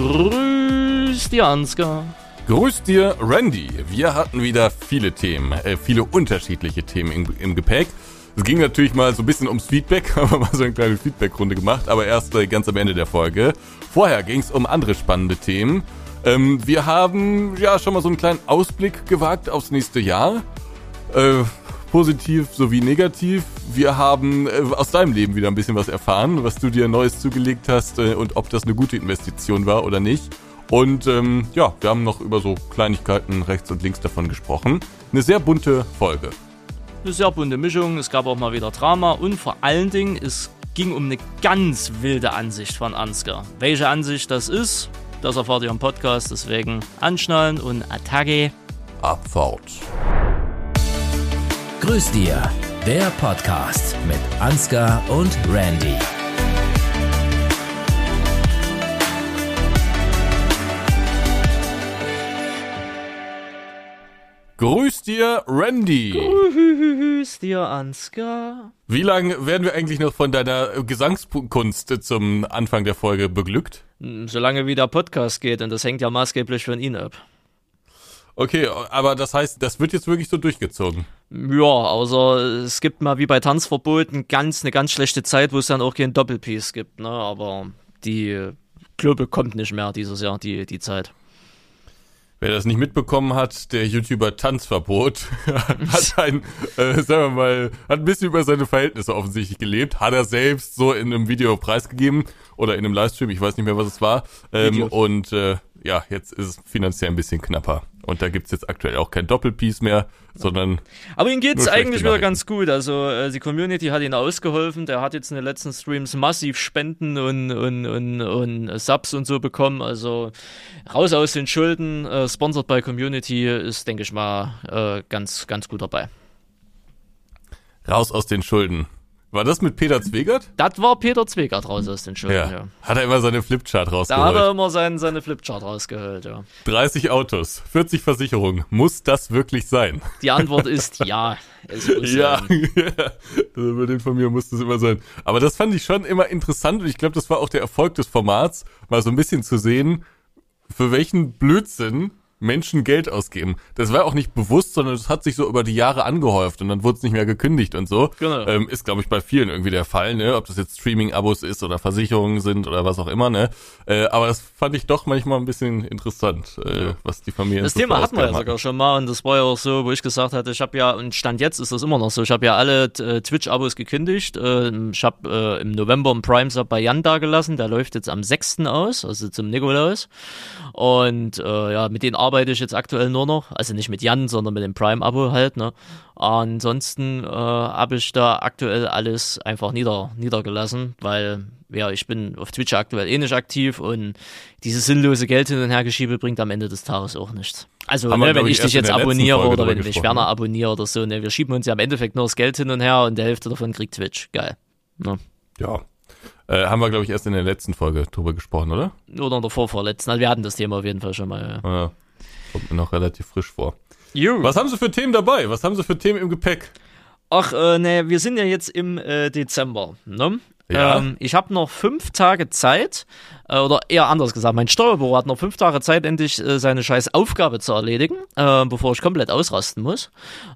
Grüß dir, Ansgar. Grüß dir, Randy. Wir hatten wieder viele Themen, äh, viele unterschiedliche Themen im, im Gepäck. Es ging natürlich mal so ein bisschen ums Feedback, haben wir mal so eine kleine Feedback-Runde gemacht, aber erst äh, ganz am Ende der Folge. Vorher ging es um andere spannende Themen. Ähm, wir haben ja schon mal so einen kleinen Ausblick gewagt aufs nächste Jahr. Äh, positiv sowie negativ. Wir haben äh, aus deinem Leben wieder ein bisschen was erfahren, was du dir Neues zugelegt hast äh, und ob das eine gute Investition war oder nicht. Und ähm, ja, wir haben noch über so Kleinigkeiten rechts und links davon gesprochen. Eine sehr bunte Folge. Eine sehr bunte Mischung, es gab auch mal wieder Drama und vor allen Dingen, es ging um eine ganz wilde Ansicht von Ansgar. Welche Ansicht das ist, das erfahrt ihr im Podcast, deswegen anschnallen und Attacke. Abfahrt. Grüß dir, der Podcast mit Ansgar und Randy. Grüß dir, Randy. Grüß dir, Ansgar. Wie lange werden wir eigentlich noch von deiner Gesangskunst zum Anfang der Folge beglückt? Hm, Solange wie der Podcast geht und das hängt ja maßgeblich von Ihnen ab. Okay, aber das heißt, das wird jetzt wirklich so durchgezogen. Ja, außer es gibt mal wie bei Tanzverboten ganz eine ganz schlechte Zeit, wo es dann auch kein Doppelpiece gibt, ne? Aber die Global kommt nicht mehr dieses Jahr, die, die Zeit. Wer das nicht mitbekommen hat, der YouTuber Tanzverbot hat ein, äh, sagen wir mal, hat ein bisschen über seine Verhältnisse offensichtlich gelebt, hat er selbst so in einem Video preisgegeben oder in einem Livestream, ich weiß nicht mehr, was es war. Ähm, und äh, ja, jetzt ist es finanziell ein bisschen knapper. Und da gibt's jetzt aktuell auch kein Doppelpiece mehr, sondern Aber ihm Nur schlechte eigentlich wieder ganz gut. Also äh, die Community hat ihn ausgeholfen. Der hat jetzt in den letzten Streams massiv Spenden und, und, und, und Subs und so bekommen. Also raus aus den Schulden. Äh, sponsored by Community ist, denke ich mal, äh, ganz, ganz gut dabei. raus aus den Schulden. War das mit Peter Zwegert? Das war Peter Zwegert raus aus den Schulden, ja. Ja. Hat er immer seine Flipchart Da hat rausgeholt. er immer sein, seine Flipchart rausgeholt, ja. 30 Autos, 40 Versicherungen. Muss das wirklich sein? Die Antwort ist ja. Es muss Ja, sein. also über den von mir muss das immer sein. Aber das fand ich schon immer interessant und ich glaube, das war auch der Erfolg des Formats, mal so ein bisschen zu sehen, für welchen Blödsinn Menschen Geld ausgeben. Das war auch nicht bewusst, sondern es hat sich so über die Jahre angehäuft und dann wurde es nicht mehr gekündigt und so. Genau. Ähm, ist, glaube ich, bei vielen irgendwie der Fall, ne? Ob das jetzt Streaming-Abos ist oder Versicherungen sind oder was auch immer, ne? Äh, aber das fand ich doch manchmal ein bisschen interessant, äh, was die Familien Das Thema hatten wir ja sogar schon mal und das war ja auch so, wo ich gesagt hatte, ich habe ja, und Stand jetzt ist das immer noch so, ich habe ja alle äh, Twitch-Abos gekündigt. Äh, ich habe äh, im November einen Prime-Sub bei Jan da gelassen, der läuft jetzt am 6. aus, also zum Nikolaus. Und äh, ja, mit denen arbeite ich jetzt aktuell nur noch. Also nicht mit Jan, sondern mit dem Prime-Abo halt, ne? Ansonsten äh, habe ich da aktuell alles einfach nieder, niedergelassen, weil ja, ich bin auf Twitch aktuell eh nicht aktiv und dieses sinnlose Geld hin und her geschiebe bringt am Ende des Tages auch nichts. Also, ne, wenn ich, ich dich jetzt der abonniere oder wenn ich Werner ne? abonniere oder so, ne, wir schieben uns ja im Endeffekt nur das Geld hin und her und die Hälfte davon kriegt Twitch. Geil. Ne? Ja. Äh, haben wir, glaube ich, erst in der letzten Folge drüber gesprochen, oder? Oder in der vorvorletzten. Also wir hatten das Thema auf jeden Fall schon mal. Ja. Ja. Kommt mir noch relativ frisch vor. Jo. Was haben Sie für Themen dabei? Was haben Sie für Themen im Gepäck? Ach, äh, ne, wir sind ja jetzt im äh, Dezember. Ne? Ja. Ähm, ich habe noch fünf Tage Zeit, äh, oder eher anders gesagt, mein Steuerbüro hat noch fünf Tage Zeit, endlich äh, seine scheiß Aufgabe zu erledigen, äh, bevor ich komplett ausrasten muss.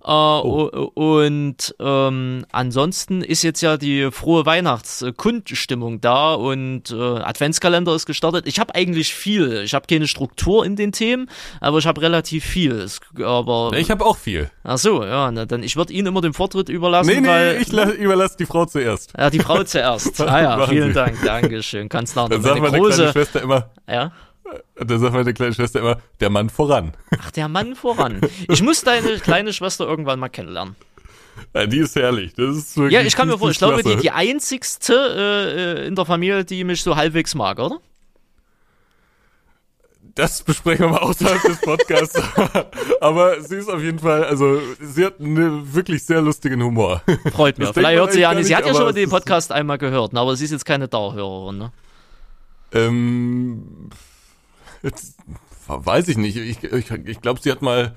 Äh, Oh. Und ähm, ansonsten ist jetzt ja die frohe Weihnachtskundstimmung da und äh, Adventskalender ist gestartet. Ich habe eigentlich viel. Ich habe keine Struktur in den Themen, aber ich habe relativ viel. Es, aber Ich habe auch viel. Ach so, ja, na, dann ich würde Ihnen immer den Vortritt überlassen, Nee, nee, weil ich la- überlasse die Frau zuerst. ja, die Frau zuerst. Ah ja, vielen. Dank, Dankeschön. Kannst nachher meine sagt meine kleine Schwester immer, ja. dann sagt meine kleine Schwester immer, der Mann voran. Ach, der Mann voran. Ich muss deine kleine Schwester irgendwann mal kennenlernen. Ja, die ist herrlich. Das ist wirklich, Ja, ich kann mir vorstellen, ich glaube, die, die einzigste äh, äh, in der Familie, die mich so halbwegs mag, oder? Das besprechen wir mal außerhalb des Podcasts. Aber sie ist auf jeden Fall, also sie hat einen wirklich sehr lustigen Humor. Freut mich. Vielleicht hört sie ja nicht. Sie hat ja schon den Podcast einmal gehört, aber sie ist jetzt keine Dauerhörerin, ne? Ähm, jetzt, weiß ich nicht. Ich, ich, ich glaube, sie hat mal,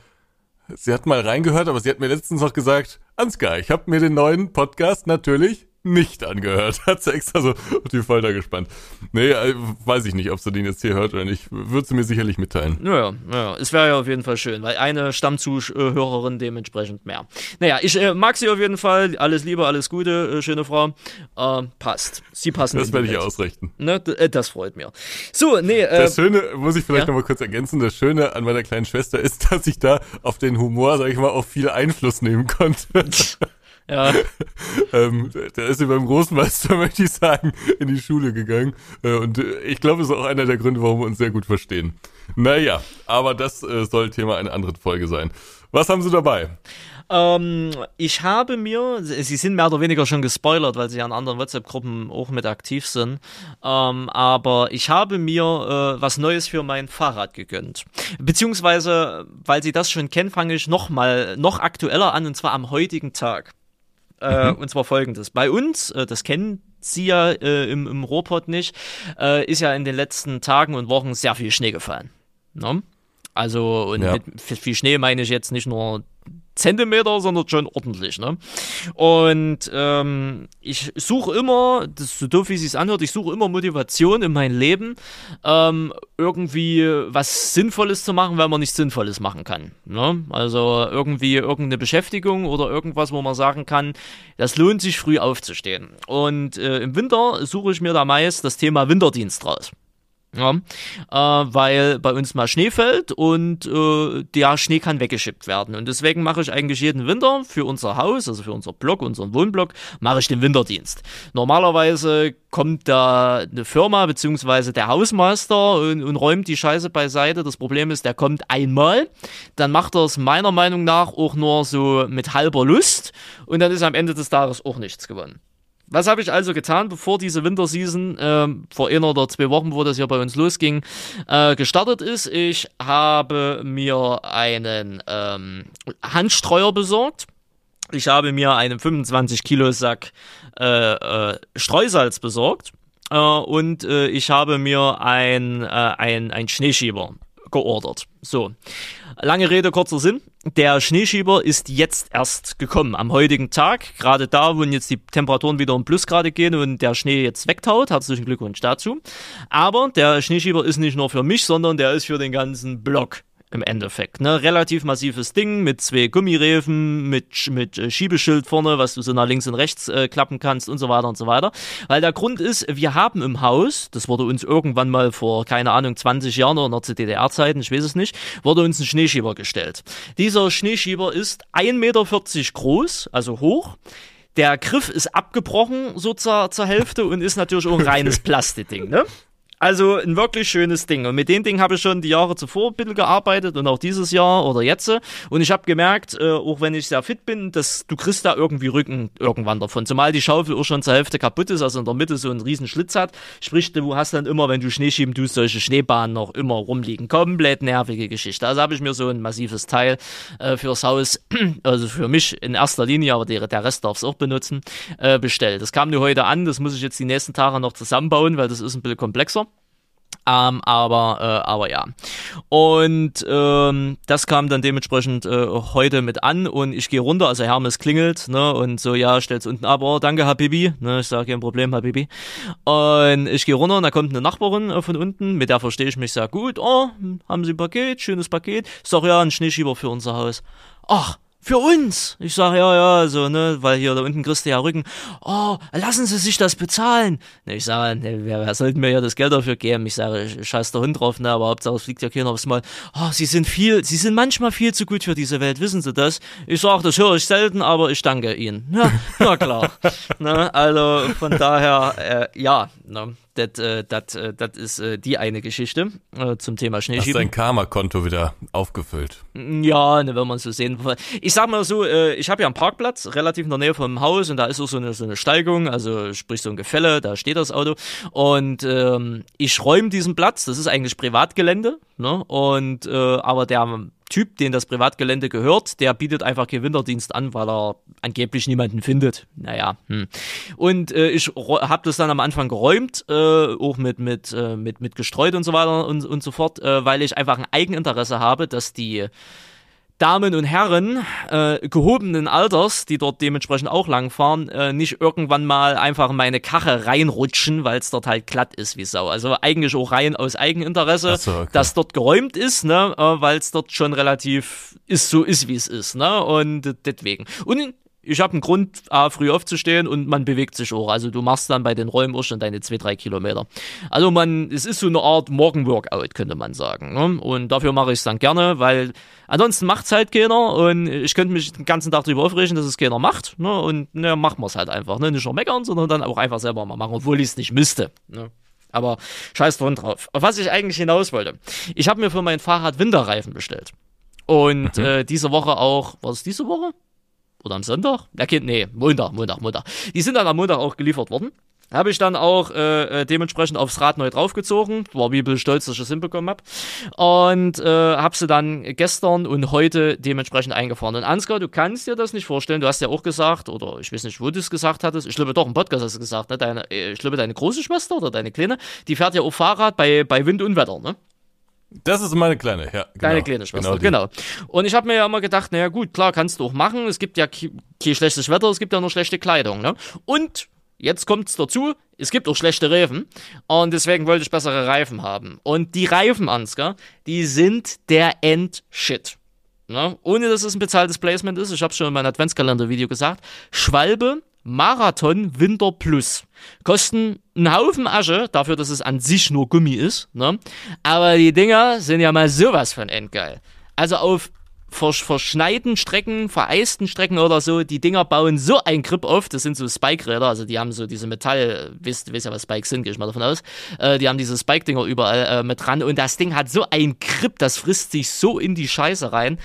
sie hat mal reingehört, aber sie hat mir letztens noch gesagt, Ansgar, ich habe mir den neuen Podcast natürlich nicht angehört. Hat sie extra so auf die Folter gespannt. Nee, äh, weiß ich nicht, ob sie den jetzt hier hört oder nicht. Würde sie mir sicherlich mitteilen. Naja, naja. es wäre ja auf jeden Fall schön, weil eine Stammzuhörerin dementsprechend mehr. Naja, ich äh, mag sie auf jeden Fall. Alles Liebe, alles Gute, äh, schöne Frau. Äh, passt. Sie passen. Das werde ich ausrichten. Ne, äh, das freut mir. So, nee. Äh, das Schöne, muss ich vielleicht ja? nochmal kurz ergänzen, das Schöne an meiner kleinen Schwester ist, dass ich da auf den Humor, sag ich mal, auch viel Einfluss nehmen konnte. Ja. ähm, der ist über dem Großmeister, möchte ich sagen, in die Schule gegangen. Äh, und äh, ich glaube, das ist auch einer der Gründe, warum wir uns sehr gut verstehen. Naja, aber das äh, soll Thema einer anderen Folge sein. Was haben Sie dabei? Ähm, ich habe mir, sie sind mehr oder weniger schon gespoilert, weil sie an anderen WhatsApp-Gruppen auch mit aktiv sind. Ähm, aber ich habe mir äh, was Neues für mein Fahrrad gegönnt. Beziehungsweise, weil sie das schon kennen, fange ich noch mal noch aktueller an und zwar am heutigen Tag. Äh, mhm. Und zwar folgendes. Bei uns, äh, das kennen Sie ja äh, im, im Ruhrpott nicht, ist ja in den letzten Tagen und Wochen sehr viel Schnee gefallen. Ne? Also, und ja. mit viel Schnee meine ich jetzt nicht nur Zentimeter, sondern schon ordentlich. Ne? Und ähm, ich suche immer, das ist so doof, wie es sich anhört, ich suche immer Motivation in mein Leben, ähm, irgendwie was Sinnvolles zu machen, weil man nichts Sinnvolles machen kann. Ne? Also irgendwie irgendeine Beschäftigung oder irgendwas, wo man sagen kann, das lohnt sich früh aufzustehen. Und äh, im Winter suche ich mir da meist das Thema Winterdienst raus. Ja, äh, weil bei uns mal Schnee fällt und äh, der Schnee kann weggeschippt werden. Und deswegen mache ich eigentlich jeden Winter für unser Haus, also für unser Block, unseren Wohnblock, mache ich den Winterdienst. Normalerweise kommt da eine Firma beziehungsweise der Hausmeister und, und räumt die Scheiße beiseite. Das Problem ist, der kommt einmal, dann macht er es meiner Meinung nach auch nur so mit halber Lust und dann ist am Ende des Tages auch nichts gewonnen. Was habe ich also getan, bevor diese Winterseason äh, vor einer oder zwei Wochen, wo das hier bei uns losging, äh, gestartet ist? Ich habe mir einen ähm, Handstreuer besorgt. Ich habe mir einen 25 Kilo Sack äh, äh, Streusalz besorgt. Äh, und äh, ich habe mir ein, äh, ein, ein Schneeschieber geordert. So. Lange Rede, kurzer Sinn. Der Schneeschieber ist jetzt erst gekommen, am heutigen Tag. Gerade da, wo jetzt die Temperaturen wieder um Plusgrade gehen und der Schnee jetzt wegtaut. Herzlichen Glückwunsch dazu. Aber der Schneeschieber ist nicht nur für mich, sondern der ist für den ganzen Block im Endeffekt. Ne? Relativ massives Ding mit zwei Gummirefen, mit, mit äh, Schiebeschild vorne, was du so nach links und rechts äh, klappen kannst und so weiter und so weiter. Weil der Grund ist, wir haben im Haus, das wurde uns irgendwann mal vor, keine Ahnung, 20 Jahren oder zu DDR-Zeiten, ich weiß es nicht, wurde uns ein Schneeschieber gestellt. Dieser Schneeschieber ist 1,40 Meter groß, also hoch. Der Griff ist abgebrochen so zur, zur Hälfte und ist natürlich auch ein reines Plastikding, ne? Also ein wirklich schönes Ding. Und mit dem Ding habe ich schon die Jahre zuvor ein bisschen gearbeitet und auch dieses Jahr oder jetzt. Und ich habe gemerkt, äh, auch wenn ich sehr fit bin, dass du kriegst da irgendwie Rücken irgendwann davon. Zumal die Schaufel auch schon zur Hälfte kaputt ist, also in der Mitte so einen riesen Schlitz hat. Sprich, du hast dann immer, wenn du Schnee schieben tust, solche Schneebahnen noch immer rumliegen. Komplett nervige Geschichte. Also habe ich mir so ein massives Teil äh, fürs Haus, also für mich in erster Linie, aber der, der Rest darf es auch benutzen, äh, bestellt. Das kam nur heute an, das muss ich jetzt die nächsten Tage noch zusammenbauen, weil das ist ein bisschen komplexer. Ähm, aber, äh, aber ja. Und ähm, das kam dann dementsprechend äh, heute mit an und ich gehe runter, also Hermes klingelt, ne, und so, ja, stellt's unten ab, oh, danke, Habibi, ne, ich sage, kein Problem, Habibi. Und ich gehe runter und da kommt eine Nachbarin äh, von unten, mit der verstehe ich mich sehr gut, oh, haben Sie ein Paket, schönes Paket. Ich sag, ja, ein Schneeschieber für unser Haus. Ach, für uns. Ich sage, ja, ja, so, ne, weil hier da unten kriegst du ja Rücken. Oh, lassen Sie sich das bezahlen. Ne, ich sage, ne, wer, wer sollten mir ja das Geld dafür geben? Ich sage, scheiß der Hund drauf, ne, aber Hauptsache es fliegt ja keiner aufs Mal. Oh, Sie sind viel, Sie sind manchmal viel zu gut für diese Welt, wissen Sie das? Ich sage, das höre ich selten, aber ich danke Ihnen. Ja, na klar. ne, also von daher, äh, ja, ne, das äh, äh, ist äh, die eine Geschichte zum Thema Schneeschieben. Hast dein Karma-Konto wieder aufgefüllt? Ja, ne, wenn man so sehen Ich sag mal so, ich habe ja einen Parkplatz relativ in der Nähe vom Haus und da ist auch so eine, so eine Steigung, also sprich so ein Gefälle, da steht das Auto und ähm, ich räume diesen Platz, das ist eigentlich Privatgelände, ne? Und aber der Typ, den das Privatgelände gehört, der bietet einfach Gewinnerdienst an, weil er angeblich niemanden findet. Naja. Hm. Und äh, ich habe das dann am Anfang geräumt, äh, auch mit, mit, äh, mit, mit gestreut und so weiter und, und so fort, äh, weil ich einfach ein Eigeninteresse habe, dass die Damen und Herren äh, gehobenen Alters, die dort dementsprechend auch langfahren, äh, nicht irgendwann mal einfach in meine Kache reinrutschen, weil es dort halt glatt ist wie Sau. Also eigentlich auch rein aus Eigeninteresse, so, okay. dass dort geräumt ist, ne, äh, weil es dort schon relativ ist so ist wie es ist, ne, und deswegen. Und ich habe einen Grund, A, früh aufzustehen und man bewegt sich auch. Also du machst dann bei den Räumen auch schon deine zwei, drei Kilometer. Also man, es ist so eine Art Morgenworkout, könnte man sagen. Ne? Und dafür mache ich es dann gerne, weil ansonsten macht's halt keiner und ich könnte mich den ganzen Tag darüber aufregen, dass es keiner macht. Ne? Und ne, machen wir es halt einfach. Ne? Nicht nur meckern, sondern dann auch einfach selber mal machen, obwohl ich es nicht müsste. Ne? Aber scheiß dran drauf. Auf was ich eigentlich hinaus wollte. Ich habe mir für mein Fahrrad Winterreifen bestellt. Und äh, diese Woche auch, war es diese Woche? Oder am Sonntag? Okay, nee, Montag, Montag, Montag. Die sind dann am Montag auch geliefert worden. Habe ich dann auch äh, äh, dementsprechend aufs Rad neu draufgezogen. War wie ein stolz, dass ich das hinbekommen habe. Und äh, habe sie dann gestern und heute dementsprechend eingefahren. Und Ansgar, du kannst dir das nicht vorstellen. Du hast ja auch gesagt, oder ich weiß nicht, wo du es gesagt hattest. Ich glaube doch, im Podcast hast du gesagt, ne? Deine, äh, ich glaube, deine große Schwester oder deine Kleine, die fährt ja auch Fahrrad bei, bei Wind und Wetter, ne? Das ist meine kleine, ja. Genau. Deine kleine Schwester, Genau. genau. Und ich habe mir ja immer gedacht, naja gut, klar, kannst du auch machen. Es gibt ja kein schlechtes Wetter, es gibt ja nur schlechte Kleidung. Ne? Und jetzt kommt's dazu, es gibt auch schlechte Reifen. Und deswegen wollte ich bessere Reifen haben. Und die Reifen, Ansgar, die sind der Endshit. Ne? Ohne dass es ein bezahltes Placement ist, ich habe schon in meinem Adventskalender-Video gesagt, Schwalbe Marathon Winter Plus. Kosten einen Haufen Asche, dafür, dass es an sich nur Gummi ist. Ne? Aber die Dinger sind ja mal sowas von endgeil. Also auf versch verschneiten Strecken, vereisten Strecken oder so, die Dinger bauen so ein Grip auf, das sind so Spike-Räder, also die haben so diese Metall, wisst, wisst ja, was Spikes sind, gehe ich mal davon aus, äh, die haben diese Spike-Dinger überall äh, mit dran und das Ding hat so ein Grip, das frisst sich so in die Scheiße rein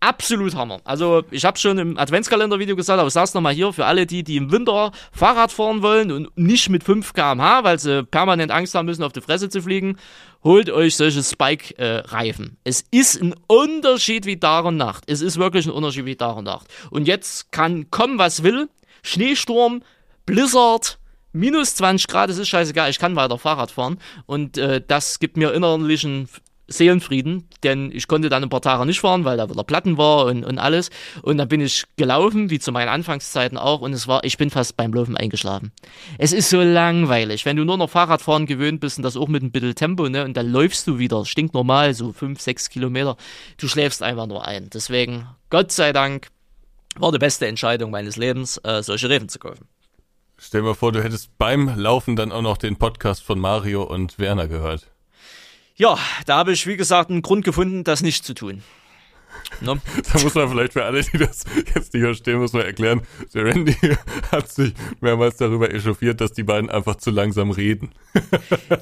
absolut Hammer. Also ich habe schon im Adventskalender-Video gesagt, aber ich sag's nochmal hier, für alle die, die im Winter Fahrrad fahren wollen und nicht mit 5 kmh, weil sie permanent Angst haben müssen, auf die Fresse zu fliegen, holt euch solche Spike-Reifen. es ist ein Unterschied wie Tag und Nacht. Es ist wirklich ein Unterschied wie Tag und Nacht. Und jetzt kann kommen, was will. Schneesturm, Blizzard, minus 20 Grad, es ist scheißegal, ich kann weiter Fahrrad fahren. Und äh, das gibt mir innerlichen Seelenfrieden, denn ich konnte dann ein paar Tage nicht fahren, weil da wieder Platten war und, und alles. Und dann bin ich gelaufen, wie zu meinen Anfangszeiten auch, und es war, ich bin fast beim Laufen eingeschlafen. Es ist so langweilig, wenn du nur noch Fahrradfahren gewöhnt bist und das auch mit ein bisschen Tempo, ne, und dann läufst du wieder, stinknormal, so fünf, sechs Kilometer, du schläfst einfach nur ein. Deswegen, Gott sei Dank, war die beste Entscheidung meines Lebens, äh, solche Reifen zu kaufen. Stell dir mal vor, du hättest beim Laufen dann auch noch den Podcast von Mario und Werner gehört. Ja, da habe ich, wie gesagt, einen Grund gefunden, das nicht zu tun. Ne? Da muss man vielleicht für alle, die das jetzt nicht verstehen, muss man erklären, der Randy hat sich mehrmals darüber echauffiert, dass die beiden einfach zu langsam reden.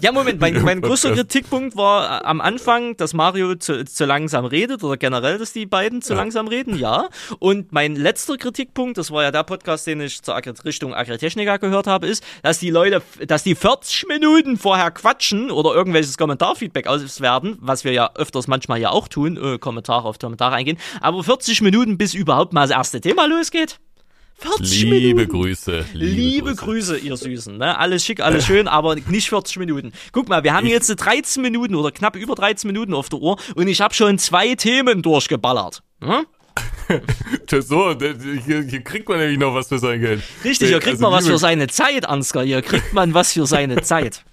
Ja, Moment, mein, mein größter Kritikpunkt war äh, am Anfang, dass Mario zu, zu langsam redet oder generell, dass die beiden zu ja. langsam reden, ja. Und mein letzter Kritikpunkt, das war ja der Podcast, den ich zur Agri Richtung Agritechnica gehört habe, ist, dass die Leute, dass die 40 Minuten vorher quatschen oder irgendwelches Kommentarfeedback auswerten, was wir ja öfters manchmal ja auch tun, äh, Kommentare auf Kommentare eingehen, aber 40 Minuten, bis überhaupt mal das erste Thema losgeht. 40 liebe Minuten. Grüße. Liebe, liebe Grüße. Grüße. ihr Süßen. Ne? Alles schick, alles schön, aber nicht 40 Minuten. Guck mal, wir haben jetzt 13 Minuten oder knapp über 13 Minuten auf der Uhr und ich habe schon zwei Themen durchgeballert. Hm? so, hier, hier, kriegt man nämlich noch was für sein Geld. Richtig, hier kriegt also, man was für seine Zeit, Ansgar. Hier kriegt man was für seine Zeit.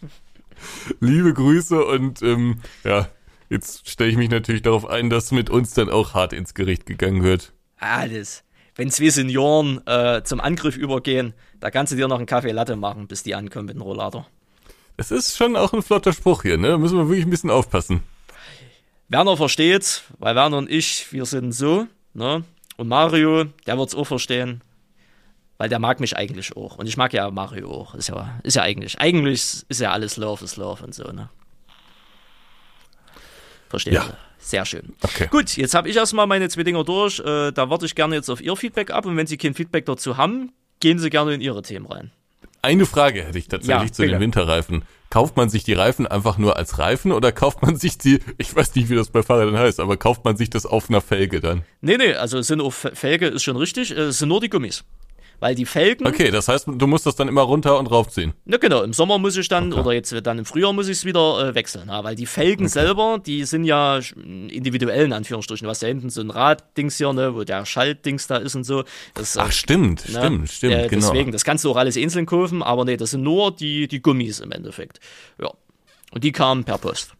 Liebe Grüße und ähm, ja, jetzt stelle ich mich natürlich darauf ein, dass mit uns dann auch hart ins Gericht gegangen wird. Alles wenn zwei Senioren äh, zum Angriff übergehen, da kannst du dir noch einen Kaffee Latte machen, bis die ankommen mit dem Rollator. Es ist schon auch ein flotter Spruch hier, ne? Müssen wir wirklich ein bisschen aufpassen. Werner versteht's, weil Werner und ich, wir sind so, ne? Und Mario, der wird's auch verstehen, weil der mag mich eigentlich auch. Und ich mag ja Mario auch. Ist ja, ist ja eigentlich, eigentlich ist ja alles Love is Love und so, ne? Versteht ja. Sehr schön. Okay. Gut, jetzt habe ich erstmal meine zwei Dinger durch. Äh, da warte ich gerne jetzt auf Ihr Feedback ab. Und wenn Sie kein Feedback dazu haben, gehen Sie gerne in Ihre Themen rein. Eine Frage hätte ich tatsächlich ja, zu den Winterreifen. Kauft man sich die Reifen einfach nur als Reifen oder kauft man sich die, ich weiß nicht, wie das bei Fahrrädern heißt, aber kauft man sich das auf einer Felge dann? Nee, nee, also sind auf Felge, ist schon richtig, es sind nur die Gummis. Weil die Felgen. Okay, das heißt, du musst das dann immer runter und raufziehen. Na genau, im Sommer muss ich dann, okay. oder jetzt dann im Frühjahr muss ich es wieder äh, wechseln. Ja, weil die Felgen okay. selber, die sind ja individuell in Anführungsstrichen. Du hast ja hinten so ein Raddings hier, ne, wo der Schaltdings da ist und so. Das, Ach, stimmt, ne, stimmt, stimmt, äh, genau. Deswegen, das kannst du auch alles einzeln kaufen, aber nee, das sind nur die, die Gummis im Endeffekt. Ja. Und die kamen per Post.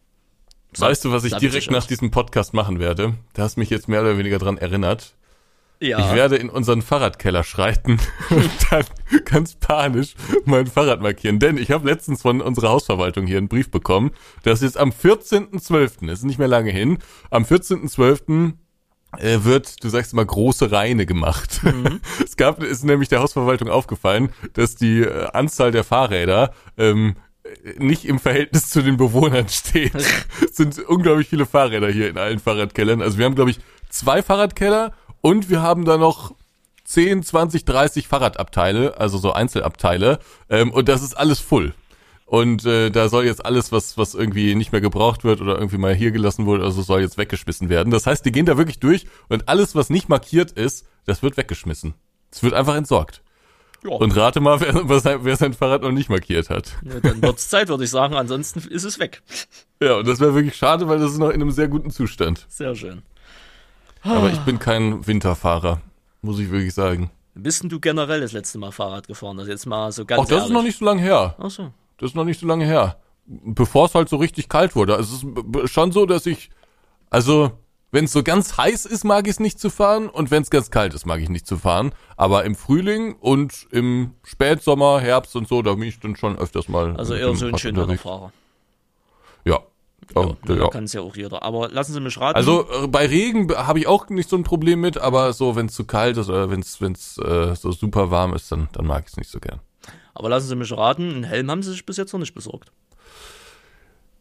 Weißt du, was ich direkt nach diesem Podcast machen werde? Da hast mich jetzt mehr oder weniger dran erinnert. Ja. Ich werde in unseren Fahrradkeller schreiten und dann ganz panisch mein Fahrrad markieren. Denn ich habe letztens von unserer Hausverwaltung hier einen Brief bekommen, dass jetzt am 14.12., ist nicht mehr lange hin, am 14.12. Äh, wird, du sagst immer, große Reine gemacht. Mhm. Es gab, ist nämlich der Hausverwaltung aufgefallen, dass die äh, Anzahl der Fahrräder ähm, nicht im Verhältnis zu den Bewohnern steht. es sind unglaublich viele Fahrräder hier in allen Fahrradkellern. Also wir haben, glaube ich, zwei Fahrradkeller und wir haben da noch 10, 20, 30 Fahrradabteile, also so Einzelabteile. Ähm, und das ist alles voll. Und äh, da soll jetzt alles, was, was irgendwie nicht mehr gebraucht wird oder irgendwie mal hier gelassen wurde, also soll jetzt weggeschmissen werden. Das heißt, die gehen da wirklich durch und alles, was nicht markiert ist, das wird weggeschmissen. Es wird einfach entsorgt. Ja. Und rate mal, wer, wer, sein Fahrrad noch nicht markiert hat. Ja, dann wird's Zeit, würde ich sagen. Ansonsten ist es weg. Ja, und das wäre wirklich schade, weil das ist noch in einem sehr guten Zustand. Sehr schön. Aber ich bin kein Winterfahrer, muss ich wirklich sagen. Bist denn du generell das letzte Mal Fahrrad gefahren? Das jetzt mal so ganz Ach, das ehrlich. ist noch nicht so lange her. Ach so. Das ist noch nicht so lange her. Bevor es halt so richtig kalt wurde. Also es ist schon so, dass ich, also wenn es so ganz heiß ist, mag ich es nicht zu fahren und wenn es ganz kalt ist, mag ich nicht zu fahren. Aber im Frühling und im Spätsommer, Herbst und so, da bin ich dann schon öfters mal. Also eher so ein schöner Fahrer. Oh, ja, ja. kann es ja auch jeder. Aber lassen Sie mich raten. Also äh, bei Regen habe ich auch nicht so ein Problem mit, aber so, wenn es zu kalt ist oder wenn es äh, so super warm ist, dann, dann mag ich es nicht so gern. Aber lassen Sie mich raten, einen Helm haben Sie sich bis jetzt noch nicht besorgt.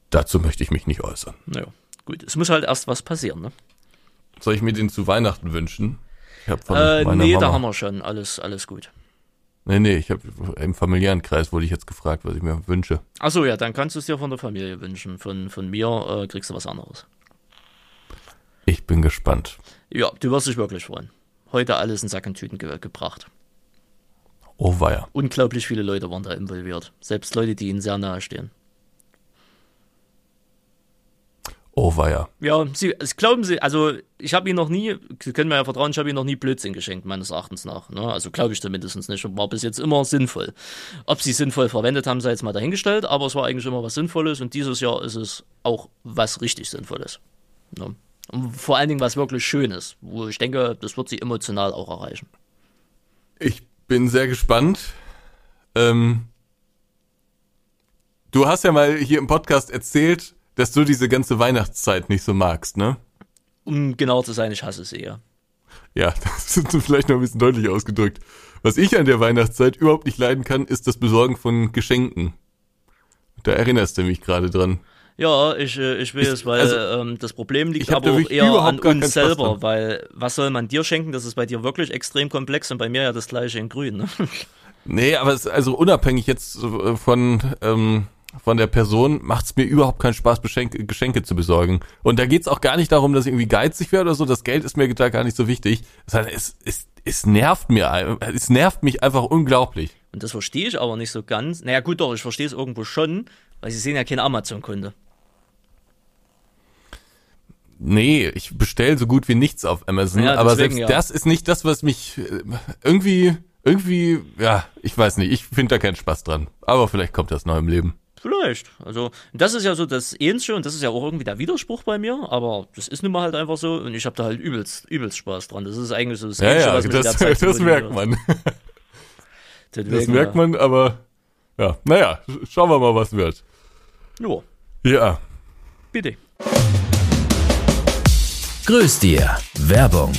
Dazu möchte ich mich nicht äußern. Naja, gut. Es muss halt erst was passieren, ne? Soll ich mir den zu Weihnachten wünschen? Ich hab von äh, nee, Mama da haben wir schon. Alles, alles gut. Nee, nee, ich habe im familiären Kreis wurde ich jetzt gefragt, was ich mir wünsche. Achso, ja, dann kannst du es dir von der Familie wünschen. Von, von mir äh, kriegst du was anderes. Ich bin gespannt. Ja, du wirst dich wirklich freuen. Heute alles in Sack und Tüten ge gebracht. Oh weia. Unglaublich viele Leute waren da involviert. Selbst Leute, die ihnen sehr nahe stehen. Oh weia. Ja, Sie, glauben Sie, also ich habe ihn noch nie, Sie können mir ja vertrauen, ich habe ihm noch nie Blödsinn geschenkt, meines Erachtens nach. Ne? Also glaube ich zumindest nicht und war bis jetzt immer sinnvoll. Ob sie sinnvoll verwendet haben, sei jetzt mal dahingestellt, aber es war eigentlich immer was Sinnvolles und dieses Jahr ist es auch was richtig Sinnvolles. Ne? Und vor allen Dingen was wirklich Schönes, wo ich denke, das wird sie emotional auch erreichen. Ich bin sehr gespannt. Ähm, du hast ja mal hier im Podcast erzählt, dass du diese ganze Weihnachtszeit nicht so magst, ne? Um genau zu sein, ich hasse sie ja. Ja, das ist vielleicht noch ein bisschen deutlich ausgedrückt. Was ich an der Weihnachtszeit überhaupt nicht leiden kann, ist das Besorgen von Geschenken. Da erinnerst du mich gerade dran. Ja, ich, äh, ich will es, weil also, ähm, das Problem liegt aber auch eher an uns selber, weil was soll man dir schenken? Das ist bei dir wirklich extrem komplex und bei mir ja das gleiche in grün. Ne? Nee, aber es ist also unabhängig jetzt von ähm, von der Person macht es mir überhaupt keinen Spaß, Geschenke, Geschenke zu besorgen. Und da geht's auch gar nicht darum, dass ich irgendwie geizig werde oder so. Das Geld ist mir da gar nicht so wichtig. Es, es, es nervt mir, es nervt mich einfach unglaublich. Und das verstehe ich aber nicht so ganz. Naja, gut, doch, ich verstehe es irgendwo schon, weil sie sehen ja kein Amazon-Kunde. Nee, ich bestelle so gut wie nichts auf Amazon, ja, aber selbst ja. das ist nicht das, was mich äh, irgendwie, irgendwie, ja, ich weiß nicht, ich finde da keinen Spaß dran. Aber vielleicht kommt das noch im Leben. Vielleicht. Also, das ist ja so das Ähnliche und das ist ja auch irgendwie der Widerspruch bei mir, aber das ist nun mal halt einfach so und ich habe da halt übelst, übelst Spaß dran. Das ist eigentlich so das ja, Ähnliche, ja, was das, der Zeit das merkt man. Deswegen, das merkt man, aber ja, naja, schauen wir mal, was wird. Jo. Ja. Bitte. Grüß dir. Werbung.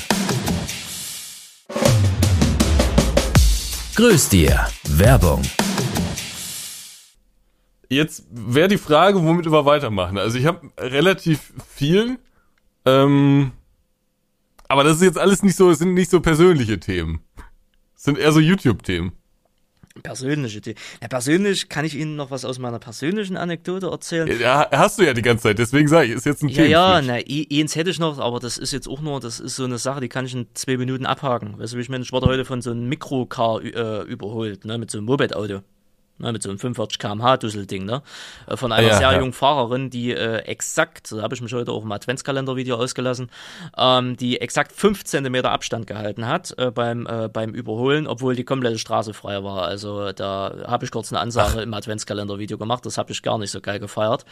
Grüß dir. Werbung. Jetzt wäre die Frage, womit wir weitermachen. Also ich habe relativ viel, ähm, aber das ist jetzt alles nicht so, sind nicht so persönliche Themen. Das sind eher so YouTube-Themen. Persönliche Themen. Ja, persönlich kann ich Ihnen noch was aus meiner persönlichen Anekdote erzählen. Ja, hast du ja die ganze Zeit, deswegen sage ich, ist jetzt ein Ja, ja, Thema. na, e- eins hätte ich noch, aber das ist jetzt auch nur, das ist so eine Sache, die kann ich in zwei Minuten abhaken. Weißt du, wie ich meine, ich wurde heute von so einem Mikrocar äh, überholt, ne, mit so einem Moped-Auto. Ne, mit so einem 45 km/h Dusselding, ne? Äh, Von einer Ja, sehr ja. jungen Fahrerin, die äh, exakt, da habe ich mich heute auch im Adventskalender-Video ausgelassen, ähm, die exakt 5 Zentimeter Abstand gehalten hat äh, beim, äh, beim Überholen, obwohl die komplette Straße frei war. Also da habe ich kurz eine Ansage im Adventskalender-Video gemacht, das habe ich gar nicht so geil gefeiert.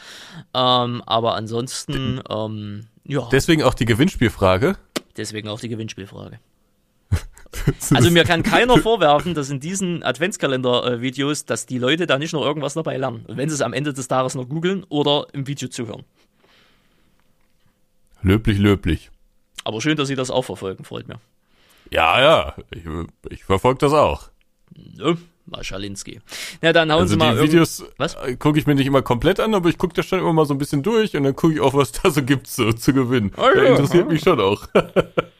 Ähm, aber ansonsten, ähm, ja, Deswegen auch die Gewinnspielfrage. deswegen auch die Gewinnspielfrage. Also mir kann keiner vorwerfen, dass in diesen Adventskalender-Videos, dass die Leute da nicht noch irgendwas dabei lernen. Und wenn sie es am Ende des Tages noch googeln oder im Video zuhören. Löblich, löblich. Aber schön, dass sie das auch verfolgen, freut mir. Ja, ja, ich, ich verfolge das auch. Ne? Maschalinski. Na, dann hauen Also sie mal die Videos Was? gucke ich mir nicht immer komplett an, aber ich gucke da schon immer mal so ein bisschen durch und dann gucke ich auch, was da so gibt so, zu gewinnen. Ah, ja. Das interessiert mich schon auch.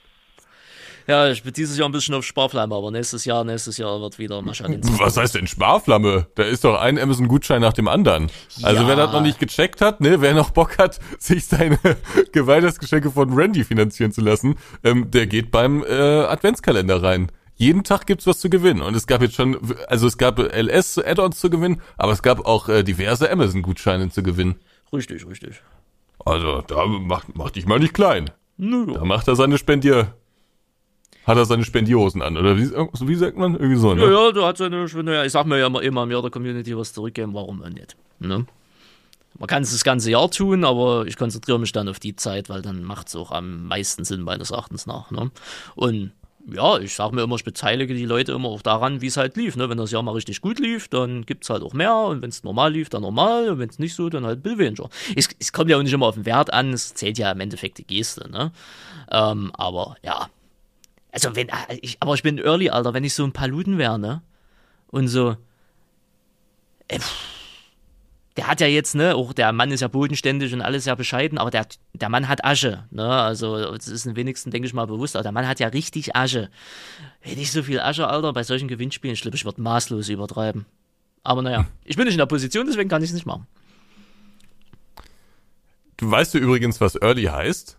Ja, ich bin dieses Jahr ein bisschen auf Sparflamme, aber nächstes Jahr, nächstes Jahr wird wieder Maschalinski. Was heißt denn Sparflamme? Da ist doch ein Amazon-Gutschein nach dem anderen. Also Ja. wer das noch nicht gecheckt hat, ne, wer noch Bock hat, sich seine Geweihtersgeschenke von Randy finanzieren zu lassen, ähm, der geht beim äh, Adventskalender rein. Jeden Tag gibt's was zu gewinnen. Und es gab jetzt schon, also es gab LS-Add-ons zu gewinnen, aber es gab auch äh, diverse Amazon-Gutscheine zu gewinnen. Richtig, richtig. Also da macht, macht dich mal nicht klein. Nö, Da macht er seine Spendier, hat er seine Spendierhosen an, oder wie, wie sagt man? Irgendwie so, ne? Ja, ja, du hast ja eine schöne, ja, ich sag mir ja immer, immer mehr der Community was zurückgeben, warum auch nicht. Ne? Man kann es das ganze Jahr tun, aber ich konzentriere mich dann auf die Zeit, weil dann macht es auch am meisten Sinn, meines Erachtens nach. Ne? Und ja, ich sag mir immer, ich beteilige die Leute immer auch daran, wie es halt lief. Ne? Wenn das Jahr mal richtig gut lief, dann gibt's halt auch mehr. Und wenn es normal lief, dann normal. Und wenn es nicht so, dann halt bisschen weniger. Es, es kommt ja auch nicht immer auf den Wert an, es zählt ja im Endeffekt die Geste. Ne? Ähm, aber ja, also wenn, äh, ich, aber ich bin Early, Alter, wenn ich so ein Paluten wäre, ne? Und so, äh, der hat ja jetzt, ne, auch der Mann ist ja bodenständig und alles sehr bescheiden, aber der, der Mann hat Asche, ne? Also, das ist den wenigsten, denke ich mal, bewusst, aber der Mann hat ja richtig Asche. Hätte ich so viel Asche, Alter, bei solchen Gewinnspielen, ich glaube, ich würde maßlos übertreiben. Aber naja, ich bin nicht in der Position, deswegen kann ich es nicht machen. Du weißt du übrigens, was Early heißt?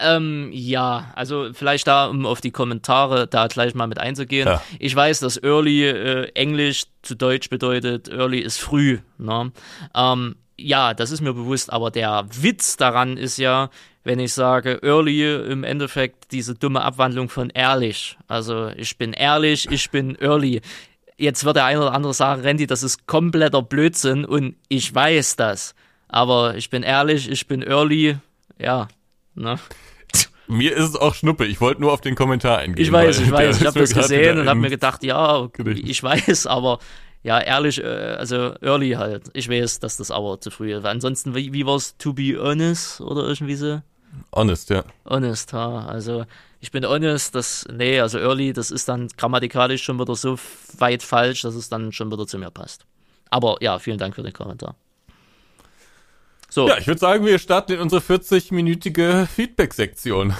Ähm, ja, also vielleicht da, um auf die Kommentare da gleich mal mit einzugehen. Ja. Ich weiß, dass Early äh, Englisch zu Deutsch bedeutet, Early ist früh. Ne? Ähm, ja, das ist mir bewusst, aber der Witz daran ist ja, wenn ich sage Early im Endeffekt diese dumme Abwandlung von ehrlich. Also ich bin ehrlich, ich bin Early. Jetzt wird der eine oder andere sagen, Randy, das ist kompletter Blödsinn und ich weiß das. Aber ich bin ehrlich, ich bin Early, ja. Ne? Mir ist es auch Schnuppe. Ich wollte nur auf den Kommentar eingehen. Ich weiß, ich weiß, ich habe das gesehen und habe mir gedacht, ja, ich weiß, aber ja, ehrlich, äh, also early halt. Ich weiß, dass das aber zu früh ist. Ansonsten, wie, wie war's, to be honest oder irgendwie so? Honest, ja. Honest, ha. Also ich bin honest, das, nee, also early, das ist dann grammatikalisch schon wieder so weit falsch, dass es dann schon wieder zu mir passt. Aber ja, vielen Dank für den Kommentar. So, Ja, ich würde sagen, wir starten in unsere 40-minütige Feedback-Sektion.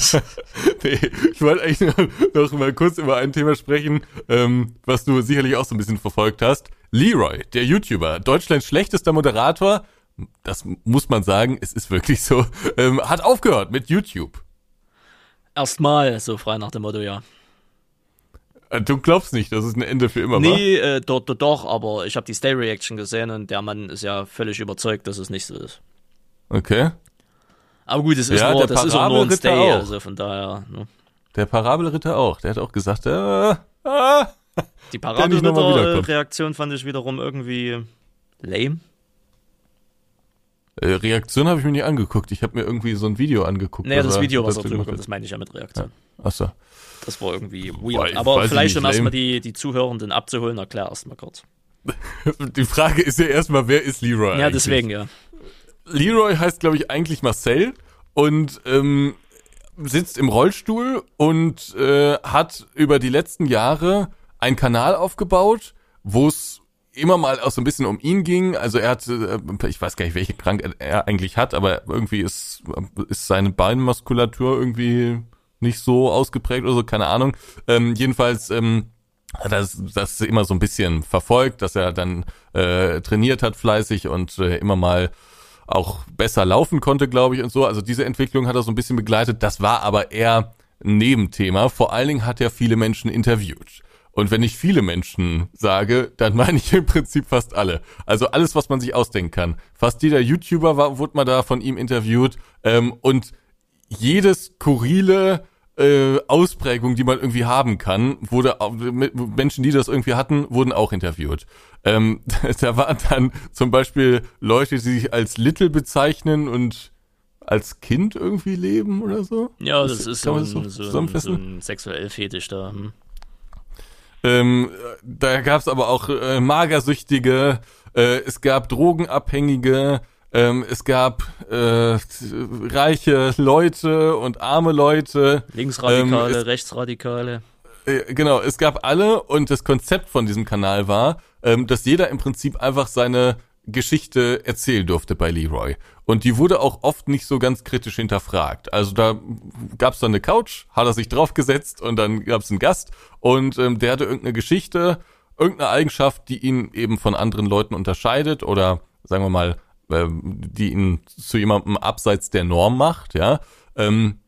nee, ich wollte eigentlich noch, mal kurz über ein Thema sprechen, ähm, was du sicherlich auch so ein bisschen verfolgt hast. Leroy, der YouTuber, Deutschlands schlechtester Moderator, das muss man sagen, es ist wirklich so, ähm, hat aufgehört mit YouTube. erstmal, so frei nach dem Motto, ja. Äh, Du glaubst nicht, dass es ein Ende für immer war? Nee, äh, doch, doch, doch, aber ich habe die Stay-Reaction gesehen und der Mann ist ja völlig überzeugt, dass es nicht so ist. Okay. Aber gut, es ist Ja, nur, der das ist auch nur ein Stay, auch. also von daher. Ne? Der Parabelritter auch. Der hat auch gesagt, äh, ah, Die. Parabelritter-Reaktion fand ich wiederum irgendwie lame. äh, Reaktion habe ich mir nicht angeguckt. Ich habe mir irgendwie so ein Video angeguckt. Naja, das Video, was er drüber kommt, das meine ich ja mit Reaktion. Achso. Das war irgendwie Boah, weird. ich Aber vielleicht, um erstmal die, die Zuhörenden abzuholen, erklär erstmal kurz. Die Frage ist ja erstmal, wer ist Leroy? Ja, eigentlich? deswegen, ja. Leroy heißt, glaube ich, eigentlich Marcel und ähm, sitzt im Rollstuhl und äh, hat über die letzten Jahre einen Kanal aufgebaut, wo es immer mal auch so ein bisschen um ihn ging. Also er hat, äh, ich weiß gar nicht, welche Krankheit er eigentlich hat, aber irgendwie ist, ist seine Beinmuskulatur irgendwie nicht so ausgeprägt oder so, keine Ahnung. Ähm, jedenfalls ähm, hat das, das immer so ein bisschen verfolgt, dass er dann äh, trainiert hat fleißig und äh, immer mal auch besser laufen konnte, glaube ich, und so. Also diese Entwicklung hat er so ein bisschen begleitet. Das war aber eher ein Nebenthema. Vor allen Dingen hat er viele Menschen interviewt. Und wenn ich viele Menschen sage, dann meine ich im Prinzip fast alle. Also alles, was man sich ausdenken kann. Fast jeder YouTuber war, wurde mal da von ihm interviewt. Ähm, und jedes skurrile äh, Ausprägung, die man irgendwie haben kann, wurde Menschen, die das irgendwie hatten, wurden auch interviewt. Ähm, da waren dann zum Beispiel Leute, die sich als Little bezeichnen und als Kind irgendwie leben oder so. Ja, das, das ist so ein, so, so, ein, so ein sexuell Fetisch da. Hm. Ähm, da gab es aber auch äh, Magersüchtige, äh, es gab Drogenabhängige, ähm, es gab äh, reiche Leute und arme Leute. Linksradikale, ähm, es, Rechtsradikale. Äh, genau, es gab alle und das Konzept von diesem Kanal war, ähm, dass jeder im Prinzip einfach seine Geschichte erzählen durfte bei Leroy. Und die wurde auch oft nicht so ganz kritisch hinterfragt. Also da gab's dann eine Couch, hat er sich draufgesetzt und dann gab's einen Gast und ähm, der hatte irgendeine Geschichte, irgendeine Eigenschaft, die ihn eben von anderen Leuten unterscheidet oder sagen wir mal, ähm, die ihn zu jemandem abseits der Norm macht, ja. Ähm,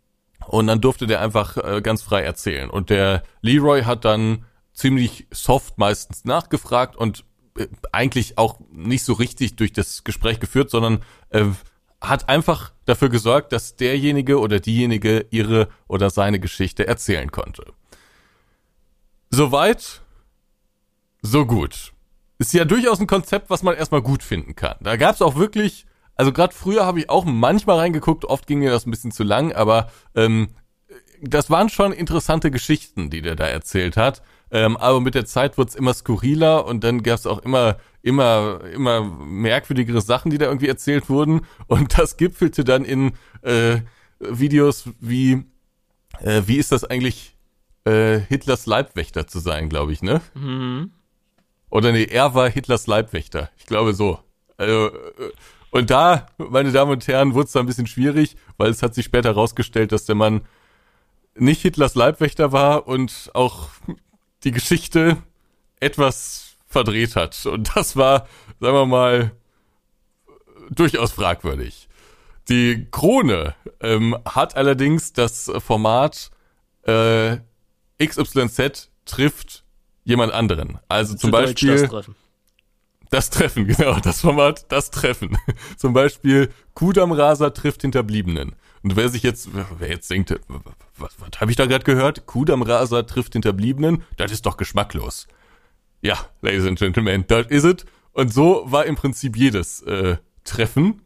und dann durfte der einfach äh, ganz frei erzählen. Und der Leroy hat dann ziemlich soft meistens nachgefragt und äh, eigentlich auch nicht so richtig durch das Gespräch geführt, sondern äh, hat einfach dafür gesorgt, dass derjenige oder diejenige ihre oder seine Geschichte erzählen konnte. Soweit, so gut. Ist ja durchaus ein Konzept, was man erstmal gut finden kann. Da gab es auch wirklich, also gerade früher habe ich auch manchmal reingeguckt, oft ging mir das ein bisschen zu lang, aber ähm, das waren schon interessante Geschichten, die der da erzählt hat. Ähm, aber mit der Zeit wurde es immer skurriler und dann gab es auch immer, immer, immer merkwürdigere Sachen, die da irgendwie erzählt wurden. Und das gipfelte dann in äh, Videos wie, äh, wie ist das eigentlich, äh, Hitlers Leibwächter zu sein, glaube ich, ne? Mhm. Oder nee, er war Hitlers Leibwächter. Ich glaube so. Also, äh, und da, meine Damen und Herren, wurde es da ein bisschen schwierig, weil es hat sich später herausgestellt, dass der Mann nicht Hitlers Leibwächter war und auch die Geschichte etwas verdreht hat. Und das war, sagen wir mal, durchaus fragwürdig. Die Krone ähm, hat allerdings das Format äh, XYZ trifft jemand anderen. Also zum Beispiel das Treffen. das Treffen, genau, das Format, das Treffen. zum Beispiel Kudamraser trifft Hinterbliebenen. Und wer sich jetzt, wer jetzt denkt, was, was habe ich da gerade gehört? Kudamraser trifft Hinterbliebenen, das ist doch geschmacklos. Ja, Ladies and Gentlemen, das is it. Und so war im Prinzip jedes äh, Treffen.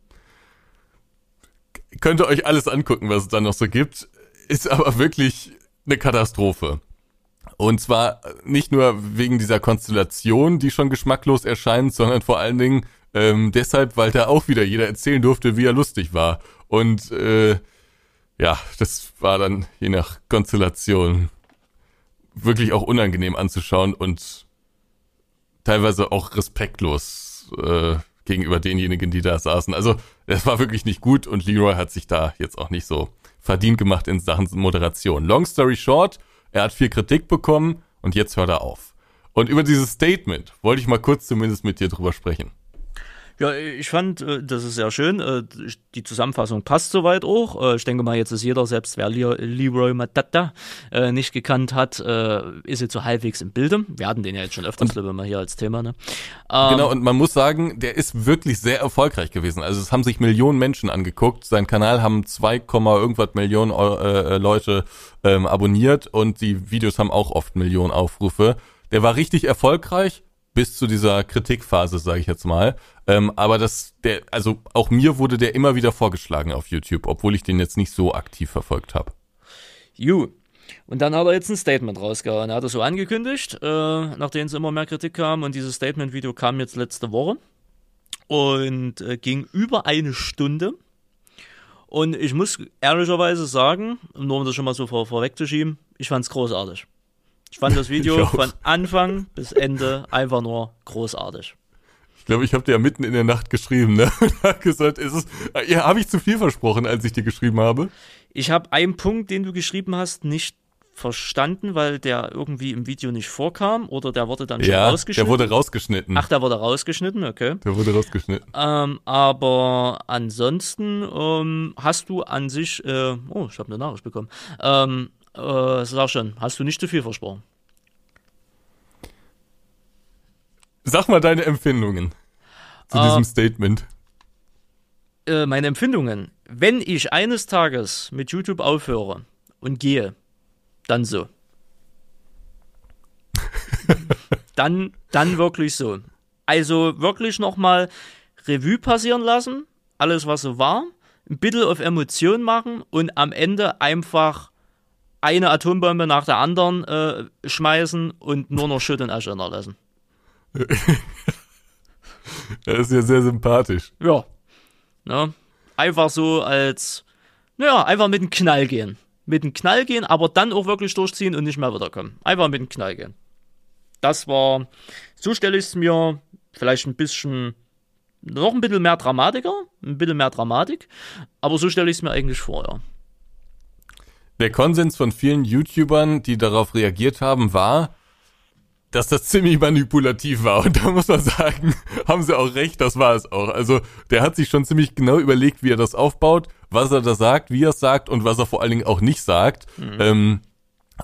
Könnt ihr euch alles angucken, was es da noch so gibt. Ist aber wirklich eine Katastrophe. Und zwar nicht nur wegen dieser Konstellation, die schon geschmacklos erscheint, sondern vor allen Dingen ähm, deshalb, weil da auch wieder jeder erzählen durfte, wie er lustig war. Und äh, ja, das war dann je nach Konstellation wirklich auch unangenehm anzuschauen und teilweise auch respektlos äh, gegenüber denjenigen, die da saßen. Also es war wirklich nicht gut und Leroy hat sich da jetzt auch nicht so verdient gemacht in Sachen Moderation. Long story short, er hat viel Kritik bekommen und jetzt hört er auf. Und über dieses Statement wollte ich mal kurz zumindest mit dir drüber sprechen. Ja, ich fand, äh, das ist sehr schön. Äh, die Zusammenfassung passt soweit auch. Äh, ich denke mal, jetzt ist jeder, selbst wer Leroy Matata nicht gekannt hat, ist jetzt so halbwegs im Bilde. Wir hatten den ja jetzt schon öfters, glaube mal hier als Thema. Ne? Genau, ähm, und man muss sagen, der ist wirklich sehr erfolgreich gewesen. Also es haben sich Millionen Menschen angeguckt. Sein Kanal haben 2, irgendwas Millionen Leute ähm, abonniert und die Videos haben auch oft Millionen Aufrufe. Der war richtig erfolgreich bis zu dieser Kritikphase, sage ich jetzt mal. Ähm, aber das, der, also auch mir wurde der immer wieder vorgeschlagen auf YouTube, obwohl ich den jetzt nicht so aktiv verfolgt habe. Ju. Und dann hat er jetzt ein Statement rausgehauen. Er hat es so angekündigt, äh, nachdem es immer mehr Kritik kam. Und dieses Statement-Video kam jetzt letzte Woche und äh, ging über eine Stunde. Und ich muss ehrlicherweise sagen, nur um das schon mal so vor, vorwegzuschieben, ich fand es großartig. Ich fand das Video von Anfang bis Ende einfach nur großartig. Ich glaube, ich habe dir ja mitten in der Nacht geschrieben, ne? Und hab gesagt, ist es, ja, habe ich zu viel versprochen, als ich dir geschrieben habe? Ich habe einen Punkt, den du geschrieben hast, nicht verstanden, weil der irgendwie im Video nicht vorkam oder der wurde dann schon Ja, rausgeschnitten? der wurde rausgeschnitten. Ach, der wurde rausgeschnitten, okay. Der wurde rausgeschnitten. Ähm, aber ansonsten ähm, hast du an sich, äh, oh, ich habe eine Nachricht bekommen. Ähm, äh, sag schon, hast du nicht zu viel versprochen? Sag mal deine Empfindungen zu Ah. diesem Statement. Äh, meine Empfindungen. Wenn ich eines Tages mit YouTube aufhöre und gehe, dann so. dann, dann wirklich so. Also wirklich nochmal Revue passieren lassen, alles was so war, ein bisschen auf Emotion machen und am Ende einfach eine Atombombe nach der anderen äh, schmeißen und nur noch Schutt und Asche hinterlassen. Er ist ja sehr sympathisch. Ja. Ne? Einfach so als, naja, einfach mit dem Knall gehen. Mit dem Knall gehen, aber dann auch wirklich durchziehen und nicht mehr wiederkommen. Einfach mit dem Knall gehen. Das war, so stelle ich es mir vielleicht ein bisschen, noch ein bisschen mehr Dramatiker, ein bisschen mehr Dramatik, aber so stelle ich es mir eigentlich vor, ja. Der Konsens von vielen YouTubern, die darauf reagiert haben, war, dass das ziemlich manipulativ war. Und da muss man sagen, haben sie auch recht, das war es auch. Also der hat sich schon ziemlich genau überlegt, wie er das aufbaut, was er da sagt, wie er es sagt und was er vor allen Dingen auch nicht sagt. Ähm,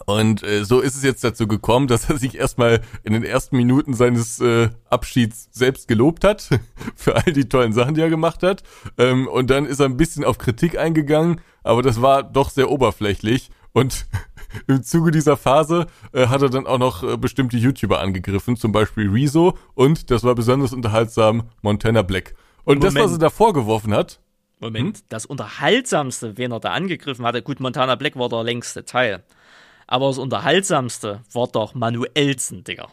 und äh, so ist es jetzt dazu gekommen, dass er sich erstmal in den ersten Minuten seines äh, Abschieds selbst gelobt hat für all die tollen Sachen, die er gemacht hat. Ähm, und dann ist er ein bisschen auf Kritik eingegangen, aber das war doch sehr oberflächlich. Und im Zuge dieser Phase äh, hat er dann auch noch äh, bestimmte YouTuber angegriffen, zum Beispiel Rezo und, das war besonders unterhaltsam, Montana Black. Und das, was Moment. er da vorgeworfen hat, Moment, das Unterhaltsamste, wen er da angegriffen hatte, gut, Montana Black war der längste Teil. Aber das Unterhaltsamste war doch Manuelsen, Digga.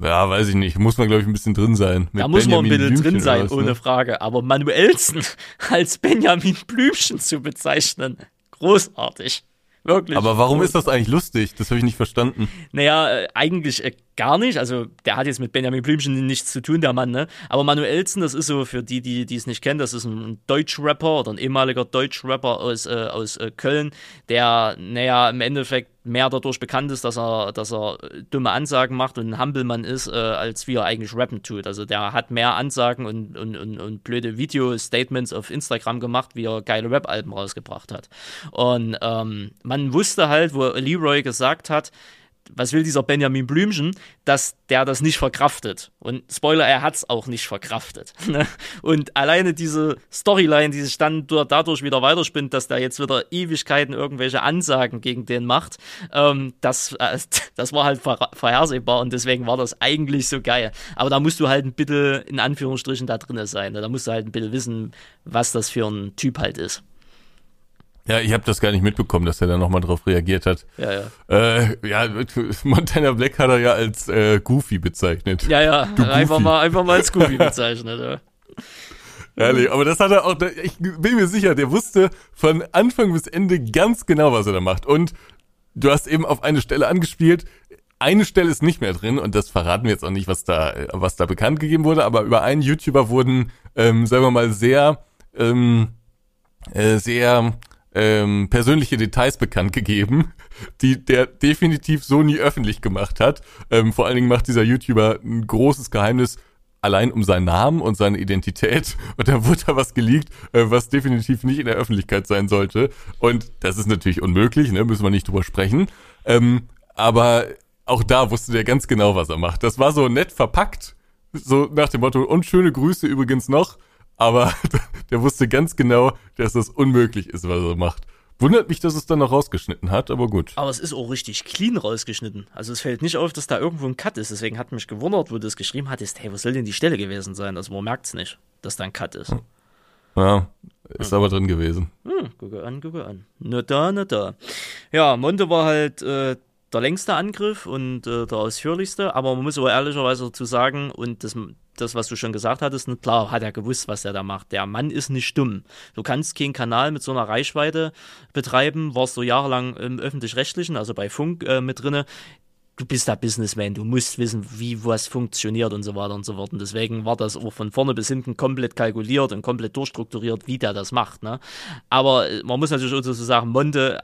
ja, weiß ich nicht, muss man glaube ich ein bisschen drin sein. Mit Da muss man ein Benjamin bisschen drin sein, was, ohne ne? Frage. Aber Manuelsen als Benjamin Blümchen zu bezeichnen, großartig. Wirklich. Aber warum ist das eigentlich lustig? Das habe ich nicht verstanden. Naja, äh, eigentlich äh, gar nicht. Also, der hat jetzt mit Benjamin Blümchen nichts zu tun, der Mann, ne? Aber Manuelsen, das ist so, für die, die die es nicht kennen, das ist ein Deutschrapper oder ein ehemaliger Deutschrapper aus, äh, aus äh, Köln, der, naja, im Endeffekt mehr dadurch bekannt ist, dass er, dass er dumme Ansagen macht und ein Hampelmann ist, äh, als wie er eigentlich rappen tut. Also, der hat mehr Ansagen und, und, und, und blöde Video-Statements auf Instagram gemacht, wie er geile Rap-Alben rausgebracht hat. Und ähm, man wusste halt, wo Leroy gesagt hat, was will dieser Benjamin Blümchen, dass der das nicht verkraftet. Und Spoiler, er hat's auch nicht verkraftet. ne? Und alleine diese Storyline, die sich dann dur- dadurch wieder weiterspinnt, dass der jetzt wieder Ewigkeiten irgendwelche Ansagen gegen den macht, ähm, das, äh, das war halt ver vorhersehbar und deswegen war das eigentlich so geil. Aber da musst du halt ein bisschen in Anführungsstrichen da drinne sein. Da musst du halt ein bisschen wissen, was das für ein Typ halt ist. Ja, ich habe das gar nicht mitbekommen, dass er da nochmal drauf reagiert hat. Ja, ja. Äh, ja, Montana Black hat er ja als äh, Goofy bezeichnet. Ja, ja, einfach Goofy. mal, einfach mal als Scooby bezeichnet. Ja. Ehrlich, aber das hat er auch, ich bin mir sicher, der wusste von Anfang bis Ende ganz genau, was er da macht. Und du hast eben auf eine Stelle angespielt, eine Stelle ist nicht mehr drin und das verraten wir jetzt auch nicht, was da, was da bekannt gegeben wurde, aber über einen YouTuber wurden, ähm, sagen wir mal, sehr, ähm, äh, sehr ähm, persönliche Details bekannt gegeben, die der definitiv so nie öffentlich gemacht hat. Ähm, vor allen Dingen macht dieser YouTuber ein großes Geheimnis allein um seinen Namen und seine Identität. Und dann wurde da was geleakt, äh, was definitiv nicht in der Öffentlichkeit sein sollte. Und das ist natürlich unmöglich, ne, müssen wir nicht drüber sprechen, ähm, aber auch da wusste der ganz genau, was er macht. Das war so nett verpackt, so nach dem Motto, und schöne Grüße übrigens noch, aber der wusste ganz genau, dass das unmöglich ist, was er macht. Wundert mich, dass es dann noch rausgeschnitten hat, aber gut. Aber es ist auch richtig clean rausgeschnitten. Also es fällt nicht auf, dass da irgendwo ein Cut ist. Deswegen hat mich gewundert, wo du es geschrieben hattest, hey, wo soll denn die Stelle gewesen sein? Also man merkt es nicht, dass da ein Cut ist. Ja, ist aber drin gewesen. Hm, gucke an, gucke an. Na da, na da. Ja, Monte war halt äh, der längste Angriff und äh, der ausführlichste, aber man muss aber ehrlicherweise dazu sagen, und das, das, was du schon gesagt hattest, ne, klar hat er gewusst, was er da macht. Der Mann ist nicht dumm. Du kannst keinen Kanal mit so einer Reichweite betreiben, warst du jahrelang im Öffentlich-Rechtlichen, also bei Funk äh, mit drinne. Du bist da Businessman, du musst wissen, wie was funktioniert und so weiter und so fort. Und deswegen war das auch von vorne bis hinten komplett kalkuliert und komplett durchstrukturiert, wie der das macht. Ne? Aber äh, man muss natürlich auch so sagen, Monte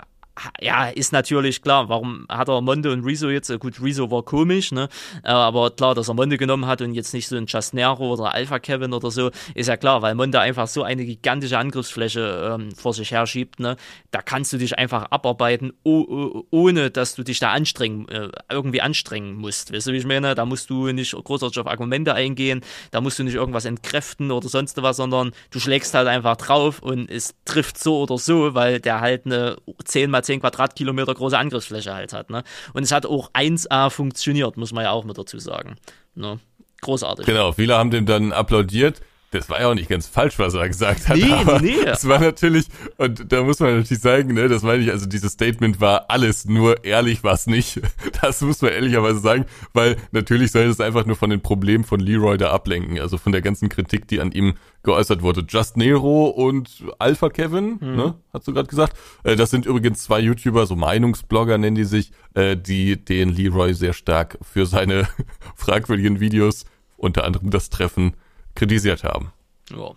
ja, ist natürlich klar, warum hat er Monde und Rezo jetzt, äh, gut, Rezo war komisch, ne, äh, aber klar, dass er Monde genommen hat und jetzt nicht so ein Just Nero oder Alpha Kevin oder so, ist ja klar, weil Monde einfach so eine gigantische Angriffsfläche ähm, vor sich her schiebt, ne, da kannst du dich einfach abarbeiten, oh, ohne dass du dich da anstrengen, äh, irgendwie anstrengen musst, weißt du, wie ich meine, da musst du nicht großartig auf Argumente eingehen, da musst du nicht irgendwas entkräften oder sonst was, sondern du schlägst halt einfach drauf und es trifft so oder so, weil der halt eine 10 mal 10 Quadratkilometer große Angriffsfläche halt hat. Ne? Und es hat auch 1A funktioniert, muss man ja auch mit dazu sagen. Ne? Großartig. Genau, viele haben dem dann applaudiert. Das war ja auch nicht ganz falsch, was er gesagt hat. Nee, aber nee. Es war natürlich, und da muss man natürlich sagen, ne, das meine ich, also dieses Statement war alles nur ehrlich, was nicht. Das muss man ehrlicherweise sagen, weil natürlich soll es einfach nur von den Problemen von Leroy da ablenken, also von der ganzen Kritik, die an ihm geäußert wurde. Just Nero und Alpha Kevin, mhm. ne, hast du gerade gesagt. Äh, das sind übrigens zwei YouTuber, so Meinungsblogger nennen die sich, äh, die den Leroy sehr stark für seine fragwürdigen Videos, unter anderem das Treffen, kritisiert haben. Ja.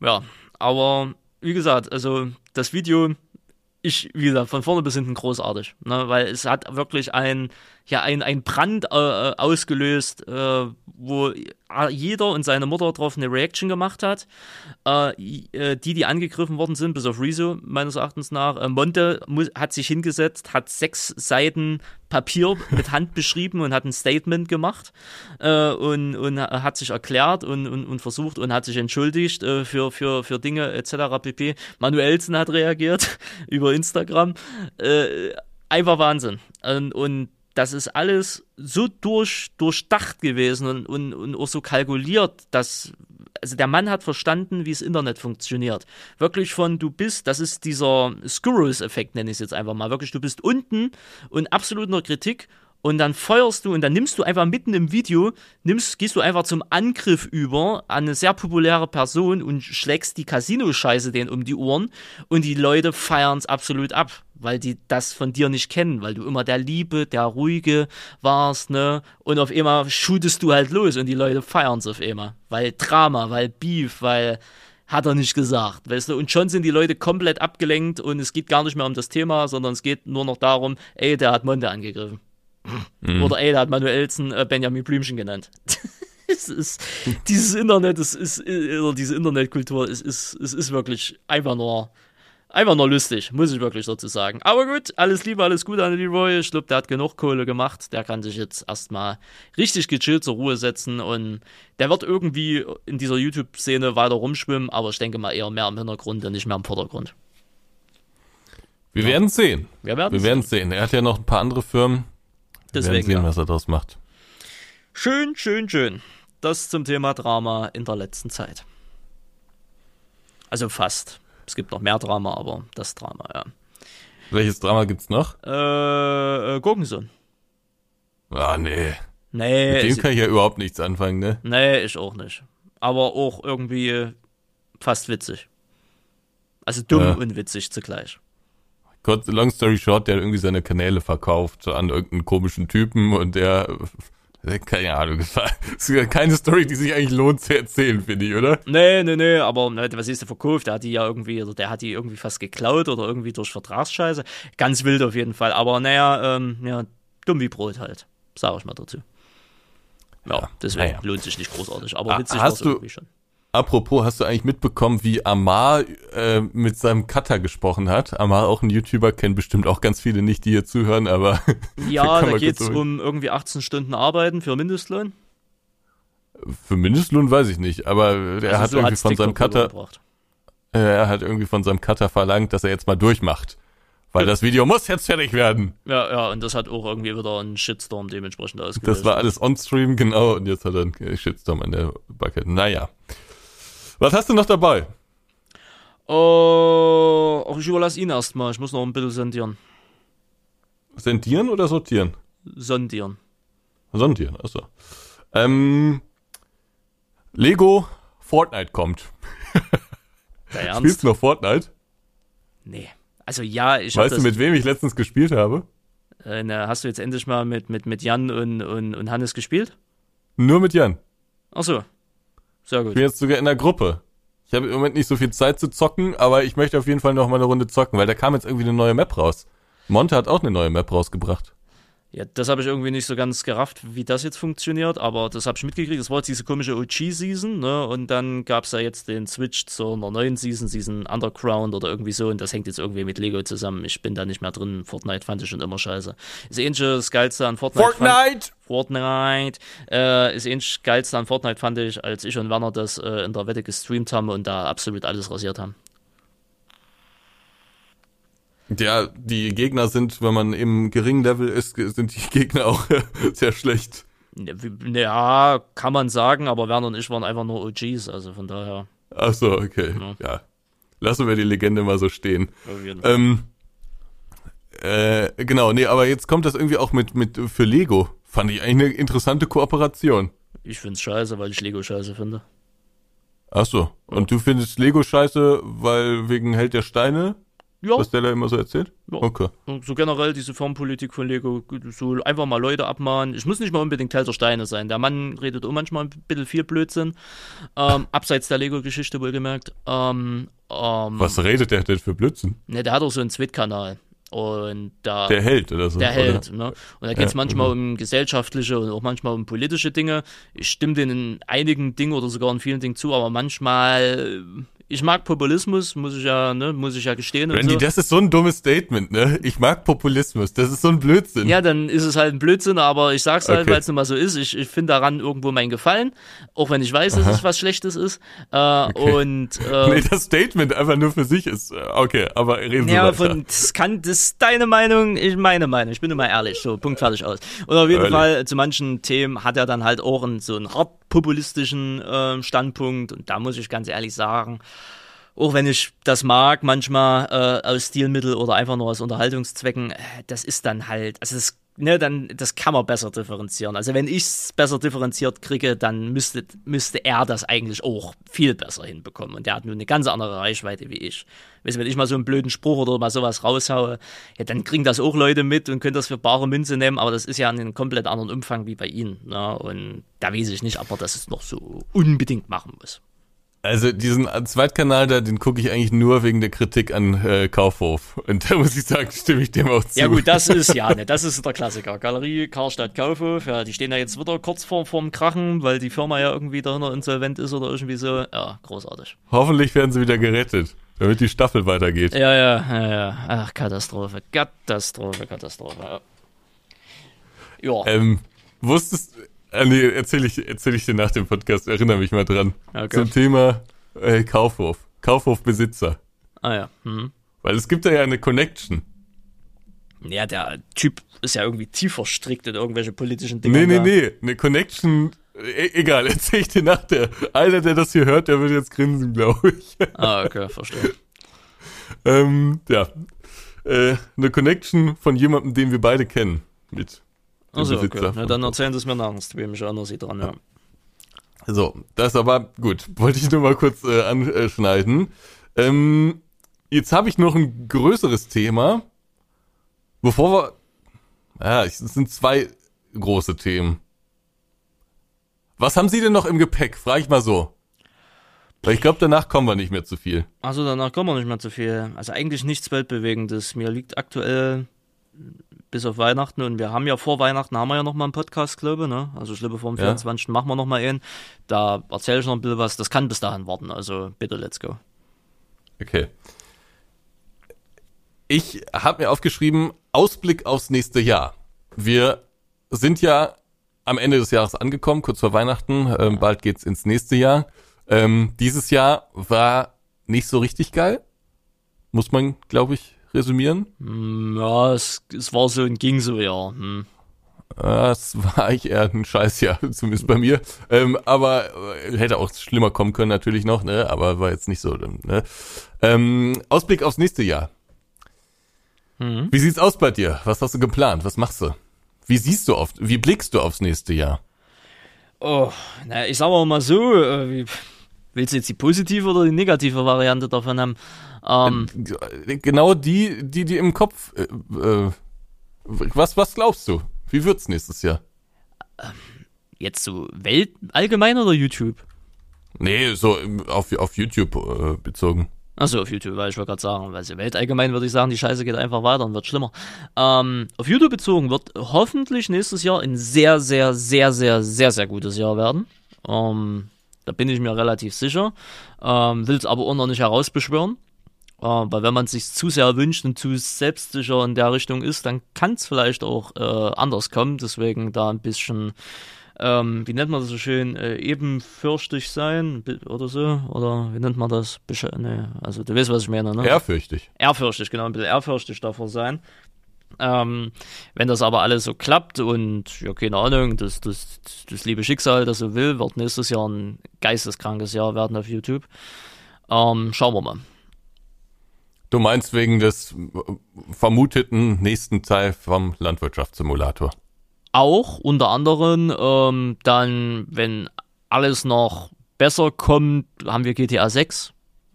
Ja, aber wie gesagt, also das Video, ich, wie gesagt, von vorne bis hinten großartig, ne, weil es hat wirklich ein, ja, ein, ein Brand äh, ausgelöst, äh, wo jeder und seine Mutter drauf eine Reaction gemacht hat. Äh, äh, die, die angegriffen worden sind, bis auf Rezo, meines Erachtens nach. Äh, Monte muss, hat sich hingesetzt, hat sechs Seiten Papier mit Hand beschrieben und hat ein Statement gemacht äh, und, und hat sich erklärt und, und, und versucht und hat sich entschuldigt äh, für, für, für Dinge etc. pp. Manuelsen hat reagiert über Instagram. Äh, einfach Wahnsinn. Und, und das ist alles so durch, durchdacht gewesen und, und, und auch so kalkuliert, dass also der Mann hat verstanden, wie das Internet funktioniert. Wirklich von du bist, das ist dieser Skurrus-Effekt, nenne ich es jetzt einfach mal. Wirklich, du bist unten und absolut nur Kritik und dann feuerst du und dann nimmst du einfach mitten im Video, nimmst, gehst du einfach zum Angriff über an eine sehr populäre Person und schlägst die Casino-Scheiße denen um die Ohren und die Leute feiern es absolut ab, weil die das von dir nicht kennen, weil du immer der Liebe, der Ruhige warst, ne? Und auf einmal shootest du halt los und die Leute feiern es auf einmal, weil Drama, weil Beef, weil hat er nicht gesagt, weißt du? Und schon sind die Leute komplett abgelenkt und es geht gar nicht mehr um das Thema, sondern es geht nur noch darum, ey, der hat Monde angegriffen. Mhm. Oder ey, da hat Manuelsen äh, Benjamin Blümchen genannt. es ist, dieses Internet, es ist, oder diese Internetkultur, es ist, es ist wirklich einfach nur, einfach nur lustig, muss ich wirklich dazu sagen. Aber gut, alles Liebe, alles Gute an Leroy. Ich glaube, der hat genug Kohle gemacht. Der kann sich jetzt erstmal richtig gechillt zur Ruhe setzen und der wird irgendwie in dieser YouTube-Szene weiter rumschwimmen, aber ich denke mal eher mehr im Hintergrund und nicht mehr im Vordergrund. Wir ja. werden sehen. Wir werden Wir werden sehen. Er hat ja noch ein paar andere Firmen. Deswegen, Wir werden sehen, ja. was er daraus macht. Schön, schön, schön. Das zum Thema Drama in der letzten Zeit. Also fast. Es gibt noch mehr Drama, aber das Drama, ja. Welches Drama gibt's noch? Äh, äh Gurkensohn. Ah, nee. Nee. Mit dem kann ich ja überhaupt nichts anfangen, ne? Nee, ich auch nicht. Aber auch irgendwie fast witzig. Also dumm ja. und witzig zugleich long story short, der hat irgendwie seine Kanäle verkauft an irgendeinen komischen Typen und der, keine Ahnung, das ist keine Story, die sich eigentlich lohnt zu erzählen, finde ich, oder? Nee, nee, nee, aber was ist der verkauft? Der hat die ja irgendwie, oder der hat die irgendwie fast geklaut oder irgendwie durch Vertragsscheiße. Ganz wild auf jeden Fall, aber naja, ähm, ja, dumm wie Brot halt, sag ich mal dazu. Ja, deswegen naja. lohnt sich nicht großartig, aber witzig war es irgendwie schon. Apropos, hast du eigentlich mitbekommen, wie Amar äh, mit seinem Cutter gesprochen hat? Amar, auch ein YouTuber, kennt bestimmt auch ganz viele nicht, die hier zuhören, aber. Ja, da geht es um irgendwie 18 Stunden Arbeiten für Mindestlohn. Für Mindestlohn weiß ich nicht, aber er also hat so irgendwie von seinem Cutter. Äh, er hat irgendwie von seinem Cutter verlangt, dass er jetzt mal durchmacht. Weil das Video muss jetzt fertig werden. Ja, ja, und das hat auch irgendwie wieder einen Shitstorm dementsprechend ausgelöst. Das war alles on-stream, genau, und jetzt hat er einen Shitstorm an der Backe. Naja. Was hast du noch dabei? Oh, ich überlasse ihn erstmal. Ich muss noch ein bisschen sondieren. Sendieren oder sortieren? Sondieren. Sondieren, achso. Ähm, Lego Fortnite kommt. Spielst du noch Fortnite? Nee. Also ja, ich Weißt du, mit wem ich letztens gespielt habe? Äh, na, hast du jetzt endlich mal mit, mit, mit Jan und, und, und Hannes gespielt? Nur mit Jan. Ach so. Sehr gut. Ich bin jetzt sogar in der Gruppe. Ich habe im Moment nicht so viel Zeit zu zocken, aber ich möchte auf jeden Fall noch mal eine Runde zocken, weil da kam jetzt irgendwie eine neue Map raus. Monte hat auch eine neue Map rausgebracht. Ja, das habe ich irgendwie nicht so ganz gerafft, wie das jetzt funktioniert, aber das habe ich mitgekriegt. Das war jetzt diese komische OG-Season, ne? Und dann gab es ja jetzt den Switch zu einer neuen Season, Season Underground oder irgendwie so, und das hängt jetzt irgendwie mit Lego zusammen. Ich bin da nicht mehr drin. Fortnite fand ich schon immer scheiße. Ist ähnlich das Geilste an Fortnite. Fortnite! Fortnite äh, ist ähnlich Geilste an Fortnite, fand ich, als ich und Werner das äh, in der Wette gestreamt haben und da absolut alles rasiert haben. Ja, die Gegner sind, wenn man im geringen Level ist, sind die Gegner auch sehr schlecht. Ja, kann man sagen, aber Werner und ich waren einfach nur OGs, also von daher. Ach so, okay. Ja. ja. Lassen wir die Legende mal so stehen. Ähm, äh, genau, nee, aber jetzt kommt das irgendwie auch mit, mit für Lego. Fand ich eigentlich eine interessante Kooperation. Ich find's scheiße, weil ich Lego scheiße finde. Ach so. Und du findest Lego scheiße, weil wegen Held der Steine? Ja. Was der da immer so erzählt? Ja. Okay. So generell diese Formpolitik von Lego, so einfach mal Leute abmahnen. Ich muss nicht mal unbedingt Helter Steine sein. Der Mann redet auch manchmal ein bisschen viel Blödsinn. Ähm, abseits der Lego-Geschichte wohlgemerkt. Ähm, ähm, Was redet der denn für Blödsinn? Ne, der hat auch so einen Tweet-Kanal. Und da. Der Held oder so. Der Held, ne? Und da geht es ja, manchmal okay. um gesellschaftliche und auch manchmal um politische Dinge. Ich stimme denen in einigen Dingen oder sogar in vielen Dingen zu, aber manchmal ich mag Populismus, muss ich ja, ne, muss ich ja gestehen. Randy, so. das ist so ein dummes Statement, ne? Ich mag Populismus, das ist so ein Blödsinn. Ja, dann ist es halt ein Blödsinn, aber ich sag's halt, okay. weil es nun mal so ist. Ich, ich finde daran irgendwo meinen Gefallen, auch wenn ich weiß, dass Aha. es was Schlechtes ist. Äh, okay. Und äh, Nee, das Statement einfach nur für sich ist. Äh, okay, aber reden ja, Sie weiter. Von, das kann, das ist deine Meinung, ich meine Meinung. Ich bin immer ehrlich. So, Punkt fertig aus. Und auf jeden Ehrlich. Fall, zu manchen Themen hat er dann halt auch einen, so einen hart populistischen äh, Standpunkt. Und da muss ich ganz ehrlich sagen, auch wenn ich das mag, manchmal äh, aus Stilmittel oder einfach nur aus Unterhaltungszwecken, äh, das ist dann halt, also das, ne, dann, das kann man besser differenzieren. Also wenn ich es besser differenziert kriege, dann müsste, müsste er das eigentlich auch viel besser hinbekommen. Und der hat nur eine ganz andere Reichweite wie ich. Weißt du, wenn ich mal so einen blöden Spruch oder mal sowas raushaue, ja, dann kriegen das auch Leute mit und können das für bare Münze nehmen, aber das ist ja in einem komplett anderen Umfang wie bei Ihnen. Ne? Und da weiß ich nicht, ob er das noch so unbedingt machen muss. Also diesen Zweitkanal da, den gucke ich eigentlich nur wegen der Kritik an äh, Kaufhof. Und da muss ich sagen, stimme ich dem auch zu. Ja gut, das ist ja, ne, das ist der Klassiker. Galerie, Karstadt, Kaufhof, ja, die stehen ja jetzt wieder kurz vor vorm Krachen, weil die Firma ja irgendwie dahinter insolvent ist oder irgendwie so. Ja, großartig. Hoffentlich werden sie wieder gerettet, damit die Staffel weitergeht. Ja, ja, ja, ja. Ach, Katastrophe, Katastrophe, Katastrophe. Ja. ja. Ähm, wusstest Ah, nee, erzähl ich, erzähl ich dir nach dem Podcast, erinnere mich mal dran. Okay. Zum Thema äh, Kaufhof. Kaufhofbesitzer. Ah ja. Mhm. Weil es gibt da ja eine Connection. Ja, der Typ ist ja irgendwie tief verstrickt in irgendwelche politischen Dinge. Nee, nee, da. nee. Eine Connection. E egal, erzähl ich dir nach der. Einer, der das hier hört, der wird jetzt grinsen, glaube ich. Ah, okay, verstehe. ähm, ja. Äh, eine Connection von jemandem, den wir beide kennen. Mit also, okay. Na, dann erzählen Sie es mir nach, dann bin ich anders dran, ja. So, das aber gut. Wollte ich nur mal kurz äh, anschneiden. Ähm, jetzt habe ich noch ein größeres Thema. Bevor wir. Ja, es sind zwei große Themen. Was haben Sie denn noch im Gepäck? Frage ich mal so. Weil ich glaube, danach kommen wir nicht mehr zu viel. Also danach kommen wir nicht mehr zu viel. Also eigentlich nichts Weltbewegendes. Mir liegt aktuell bis auf Weihnachten und wir haben ja vor Weihnachten haben wir ja noch mal einen Podcast, glaube ich, ne? Also ich glaube vor dem ja. 24. machen wir noch mal einen. Da erzähle ich noch ein bisschen was. Das kann bis dahin warten. Also bitte, let's go. Okay. Ich habe mir aufgeschrieben, Ausblick aufs nächste Jahr. Wir sind ja am Ende des Jahres angekommen, kurz vor Weihnachten. Ähm, bald geht's ins nächste Jahr. Ähm, dieses Jahr war nicht so richtig geil. Muss man, glaube ich, resümieren? Hm, ja, es, es war so und ging so, ja. Hm. Das war eigentlich eher ein Scheißjahr, zumindest bei mir. Ähm, aber äh, hätte auch schlimmer kommen können natürlich noch, ne? Aber war jetzt nicht so. Ne? Ähm, Ausblick aufs nächste Jahr. Mhm. Wie sieht's aus bei dir? Was hast du geplant? Was machst du? Wie siehst du auf, wie blickst du aufs nächste Jahr? Oh, na, ich sag mal so, äh, willst du jetzt die positive oder die negative Variante davon haben? Ähm, äh, genau die, die die im Kopf. Äh, äh, was, was glaubst du? Wie wird's nächstes Jahr? Ähm, jetzt so Welt allgemein oder YouTube? Nee, so auf, auf YouTube äh, bezogen. Achso, auf YouTube, weil ich wollte gerade sagen, weil sie weltallgemein würde ich sagen, die Scheiße geht einfach weiter und wird schlimmer. Ähm, auf YouTube bezogen wird hoffentlich nächstes Jahr ein sehr, sehr, sehr, sehr, sehr, sehr gutes Jahr werden. Ähm, da bin ich mir relativ sicher. Ähm, Will es aber auch noch nicht herausbeschwören. Äh, weil wenn man es sich zu sehr wünscht und zu selbstsicher in der Richtung ist, dann kann es vielleicht auch äh, anders kommen. Deswegen da ein bisschen ähm, wie nennt man das so schön, äh, ebenfürchtig sein oder so, oder wie nennt man das? Besch nee, also du weißt, was ich meine, ne? Ehrfürchtig. Ehrfürchtig, genau, ein bisschen ehrfürchtig davor sein. Ähm, wenn das aber alles so klappt und ja, keine Ahnung, das, das, das liebe Schicksal, das so will, wird nächstes Jahr ein geisteskrankes Jahr werden auf YouTube. Ähm, schauen wir mal. Du meinst wegen des vermuteten nächsten Teil vom Landwirtschaftssimulator? auch unter anderem ähm, dann, wenn alles noch besser kommt, haben wir GTA 6.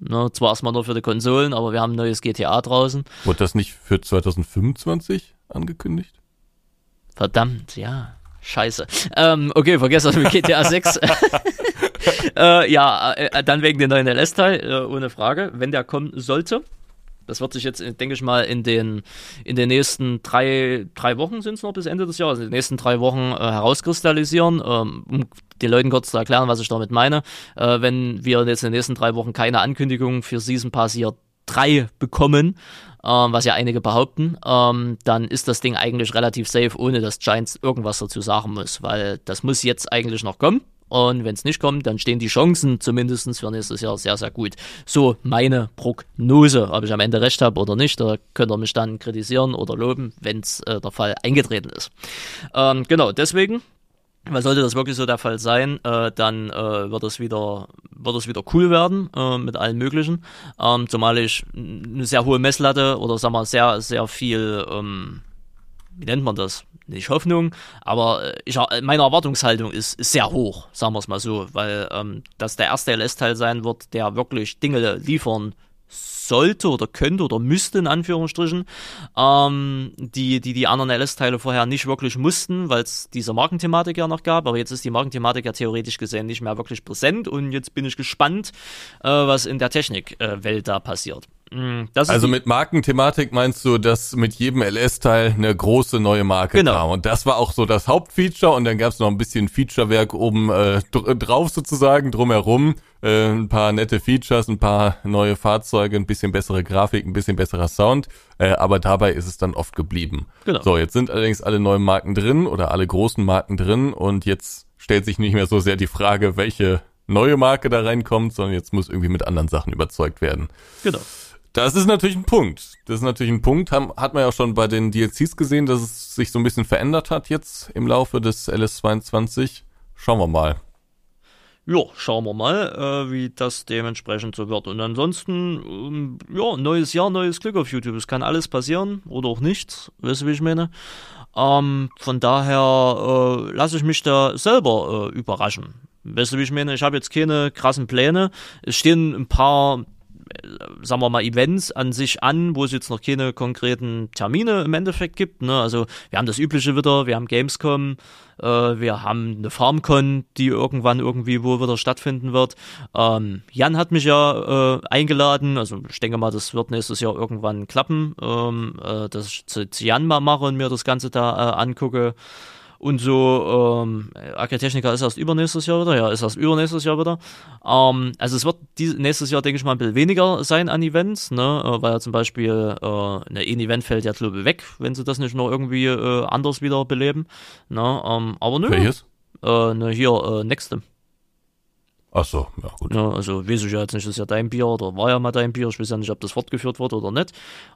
Ne, zwar erstmal nur für die Konsolen, aber wir haben ein neues GTA draußen. Wurde das nicht für 2025 angekündigt? Verdammt, ja. Scheiße. Ähm, okay, vergesst das mit GTA 6. äh, ja, äh, dann wegen dem neuen LS-Teil, äh, ohne Frage, wenn der kommen sollte. Das wird sich jetzt, denke ich mal, in den, in den nächsten drei, drei Wochen sind es noch bis Ende des Jahres, in den nächsten drei Wochen äh, herauskristallisieren, ähm, um den Leuten kurz zu erklären, was ich damit meine. Äh, wenn wir jetzt in den nächsten drei Wochen keine Ankündigung für Season Pass Year 3 bekommen, ähm, was ja einige behaupten, ähm, dann ist das Ding eigentlich relativ safe, ohne dass Giants irgendwas dazu sagen muss, weil das muss jetzt eigentlich noch kommen. Und wenn es nicht kommt, dann stehen die Chancen zumindest für nächstes Jahr sehr, sehr gut. So meine Prognose. Ob ich am Ende recht habe oder nicht, da könnt ihr mich dann kritisieren oder loben, wenn es äh, der Fall eingetreten ist. Ähm, genau, deswegen weil sollte das wirklich so der Fall sein, äh, dann äh, wird es wieder wird es wieder cool werden äh, mit allen möglichen. Ähm, zumal ich eine sehr hohe Messlatte oder sag mal sehr sehr viel ähm, wie nennt man das? Nicht Hoffnung, aber äh, ich, äh, meine Erwartungshaltung ist, ist sehr hoch, sagen wir es mal so, weil ähm, das der erste LS-Teil sein wird, der wirklich Dinge liefern sollte oder könnte oder müsste in Anführungsstrichen, ähm, die, die die anderen LS-Teile vorher nicht wirklich mussten, weil es diese Markenthematik ja noch gab, aber jetzt ist die Markenthematik ja theoretisch gesehen nicht mehr wirklich präsent und jetzt bin ich gespannt, äh, was in der Technikwelt äh, da passiert. Mm, also mit Markenthematik meinst du, dass mit jedem LS-Teil eine große neue Marke genau. kam. Und das war auch so das Hauptfeature und dann gab es noch ein bisschen Featurewerk oben äh, drauf sozusagen, drumherum. Äh, ein paar nette Features, ein paar neue Fahrzeuge, ein bisschen bessere Grafik, ein bisschen besserer Sound. Äh, aber dabei ist es dann oft geblieben. Genau. So, jetzt sind allerdings alle neuen Marken drin oder alle großen Marken drin und jetzt stellt sich nicht mehr so sehr die Frage, welche neue Marke da reinkommt, sondern jetzt muss irgendwie mit anderen Sachen überzeugt werden. Genau. Das ist natürlich ein Punkt. Das ist natürlich ein Punkt. Hat man ja auch schon bei den DLCs gesehen, dass es sich so ein bisschen verändert hat jetzt im Laufe des LS22. Schauen wir mal. Ja, schauen wir mal, äh, wie das dementsprechend so wird. Und ansonsten, ähm, ja, neues Jahr, neues Glück auf YouTube. Es kann alles passieren oder auch nichts, weißt du, wie ich meine? Ähm, von daher äh, lasse ich mich da selber äh, überraschen. Weißt du, wie ich meine? Ich habe jetzt keine krassen Pläne. Es stehen ein paar sagen wir mal, Events an sich an, wo es jetzt noch keine konkreten Termine im Endeffekt gibt. Ne? Also wir haben das übliche wieder, wir haben Gamescom, äh, wir haben eine FarmCon, die irgendwann irgendwie wo wieder stattfinden wird. Ähm, Jan hat mich ja äh, eingeladen, also ich denke mal, das wird nächstes Jahr irgendwann klappen, ähm, äh, dass ich zu, zu Jan mal mache und mir das Ganze da äh, angucke. Und so, ähm, Agritechnica ist erst übernächstes Jahr wieder, ja, ist erst übernächstes Jahr wieder. Ähm, also es wird dies, nächstes Jahr, denke ich mal, ein bisschen weniger sein an Events, ne, äh, weil ja zum Beispiel äh, ein Event fällt ja, glaube ich, weg, wenn sie das nicht noch irgendwie äh, anders wieder beleben. Ne, ähm, aber nö. Welches? Äh, ne, hier, äh, Nextem. Ach so, ja gut. Ja, also weiß ich ja jetzt nicht, das ist ja dein Bier oder war ja mal dein Bier. Ich weiß ja nicht, ob das fortgeführt wurde oder nicht.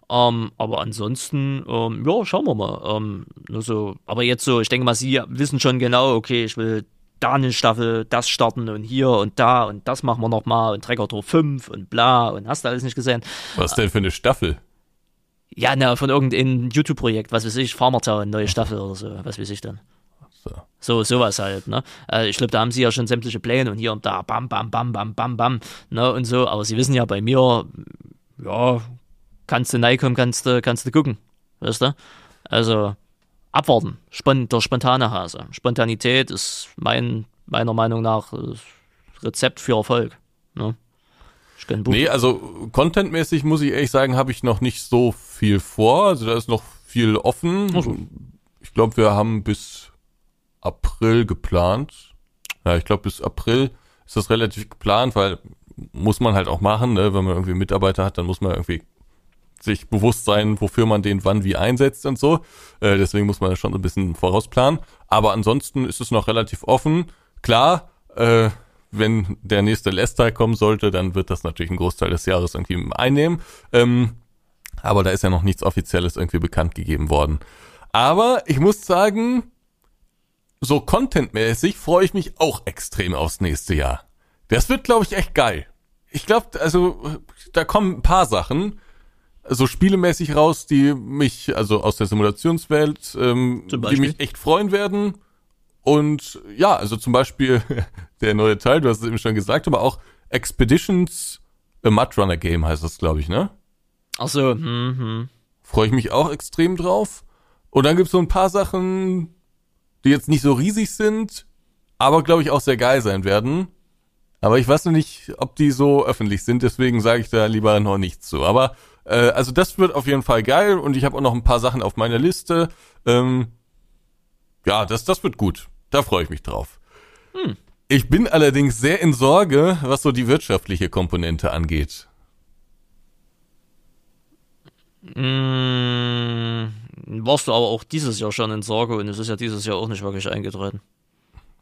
Ähm, aber ansonsten, ähm, ja, schauen wir mal. Ähm, nur so, aber jetzt so, ich denke mal, Sie wissen schon genau, okay, ich will da eine Staffel, das starten und hier und da und das machen wir nochmal und Trecker Tour 5 und bla und hast du alles nicht gesehen. Was denn für eine Staffel? Ja, na, von irgendeinem YouTube-Projekt, was weiß ich, Farmer Town, neue Staffel oder so, was weiß ich dann. So. so, sowas halt, ne? Äh, ich glaube, da haben sie ja schon sämtliche Pläne und hier und da, bam, bam, bam, bam, bam, bam, ne? Und so, aber sie wissen ja bei mir, ja, kannst du reinkommen, kannst du, kannst du gucken, weißt du? Also, abwarten. Spon der spontane Hase. Spontanität ist mein, meiner Meinung nach Rezept für Erfolg. Ne? Ich Buch. Nee, also contentmäßig muss ich ehrlich sagen, habe ich noch nicht so viel vor. Also da ist noch viel offen. Ich glaube, wir haben bis April geplant. Ja, ich glaube, bis April ist das relativ geplant, weil muss man halt auch machen, ne? wenn man irgendwie Mitarbeiter hat, dann muss man irgendwie sich bewusst sein, wofür man den wann wie einsetzt und so. Äh, deswegen muss man das schon ein bisschen vorausplanen. Aber ansonsten ist es noch relativ offen. Klar, äh, wenn der nächste Lester kommen sollte, dann wird das natürlich einen Großteil des Jahres irgendwie einnehmen. Ähm, aber da ist ja noch nichts Offizielles irgendwie bekannt gegeben worden. Aber ich muss sagen, so contentmäßig freue ich mich auch extrem aufs nächste Jahr. Das wird, glaube ich, echt geil. Ich glaube, also da kommen ein paar Sachen so spielemäßig raus, die mich, also aus der Simulationswelt, ähm, die mich echt freuen werden. Und ja, also zum Beispiel der neue Teil, du hast es eben schon gesagt, aber auch Expeditions a Mud Runner Game heißt das, glaube ich, ne? Ach so, mhm. Freue ich mich auch extrem drauf. Und dann gibt's so ein paar Sachen, die jetzt nicht so riesig sind, aber glaube ich auch sehr geil sein werden. Aber ich weiß noch nicht, ob die so öffentlich sind, deswegen sage ich da lieber noch nichts zu. Aber äh, also das wird auf jeden Fall geil und ich habe auch noch ein paar Sachen auf meiner Liste. Ähm, ja, das, das wird gut. Da freue ich mich drauf. Hm. Ich bin allerdings sehr in Sorge, was so die wirtschaftliche Komponente angeht. Mmh, warst du aber auch dieses Jahr schon in Sorge und es ist ja dieses Jahr auch nicht wirklich eingetreten.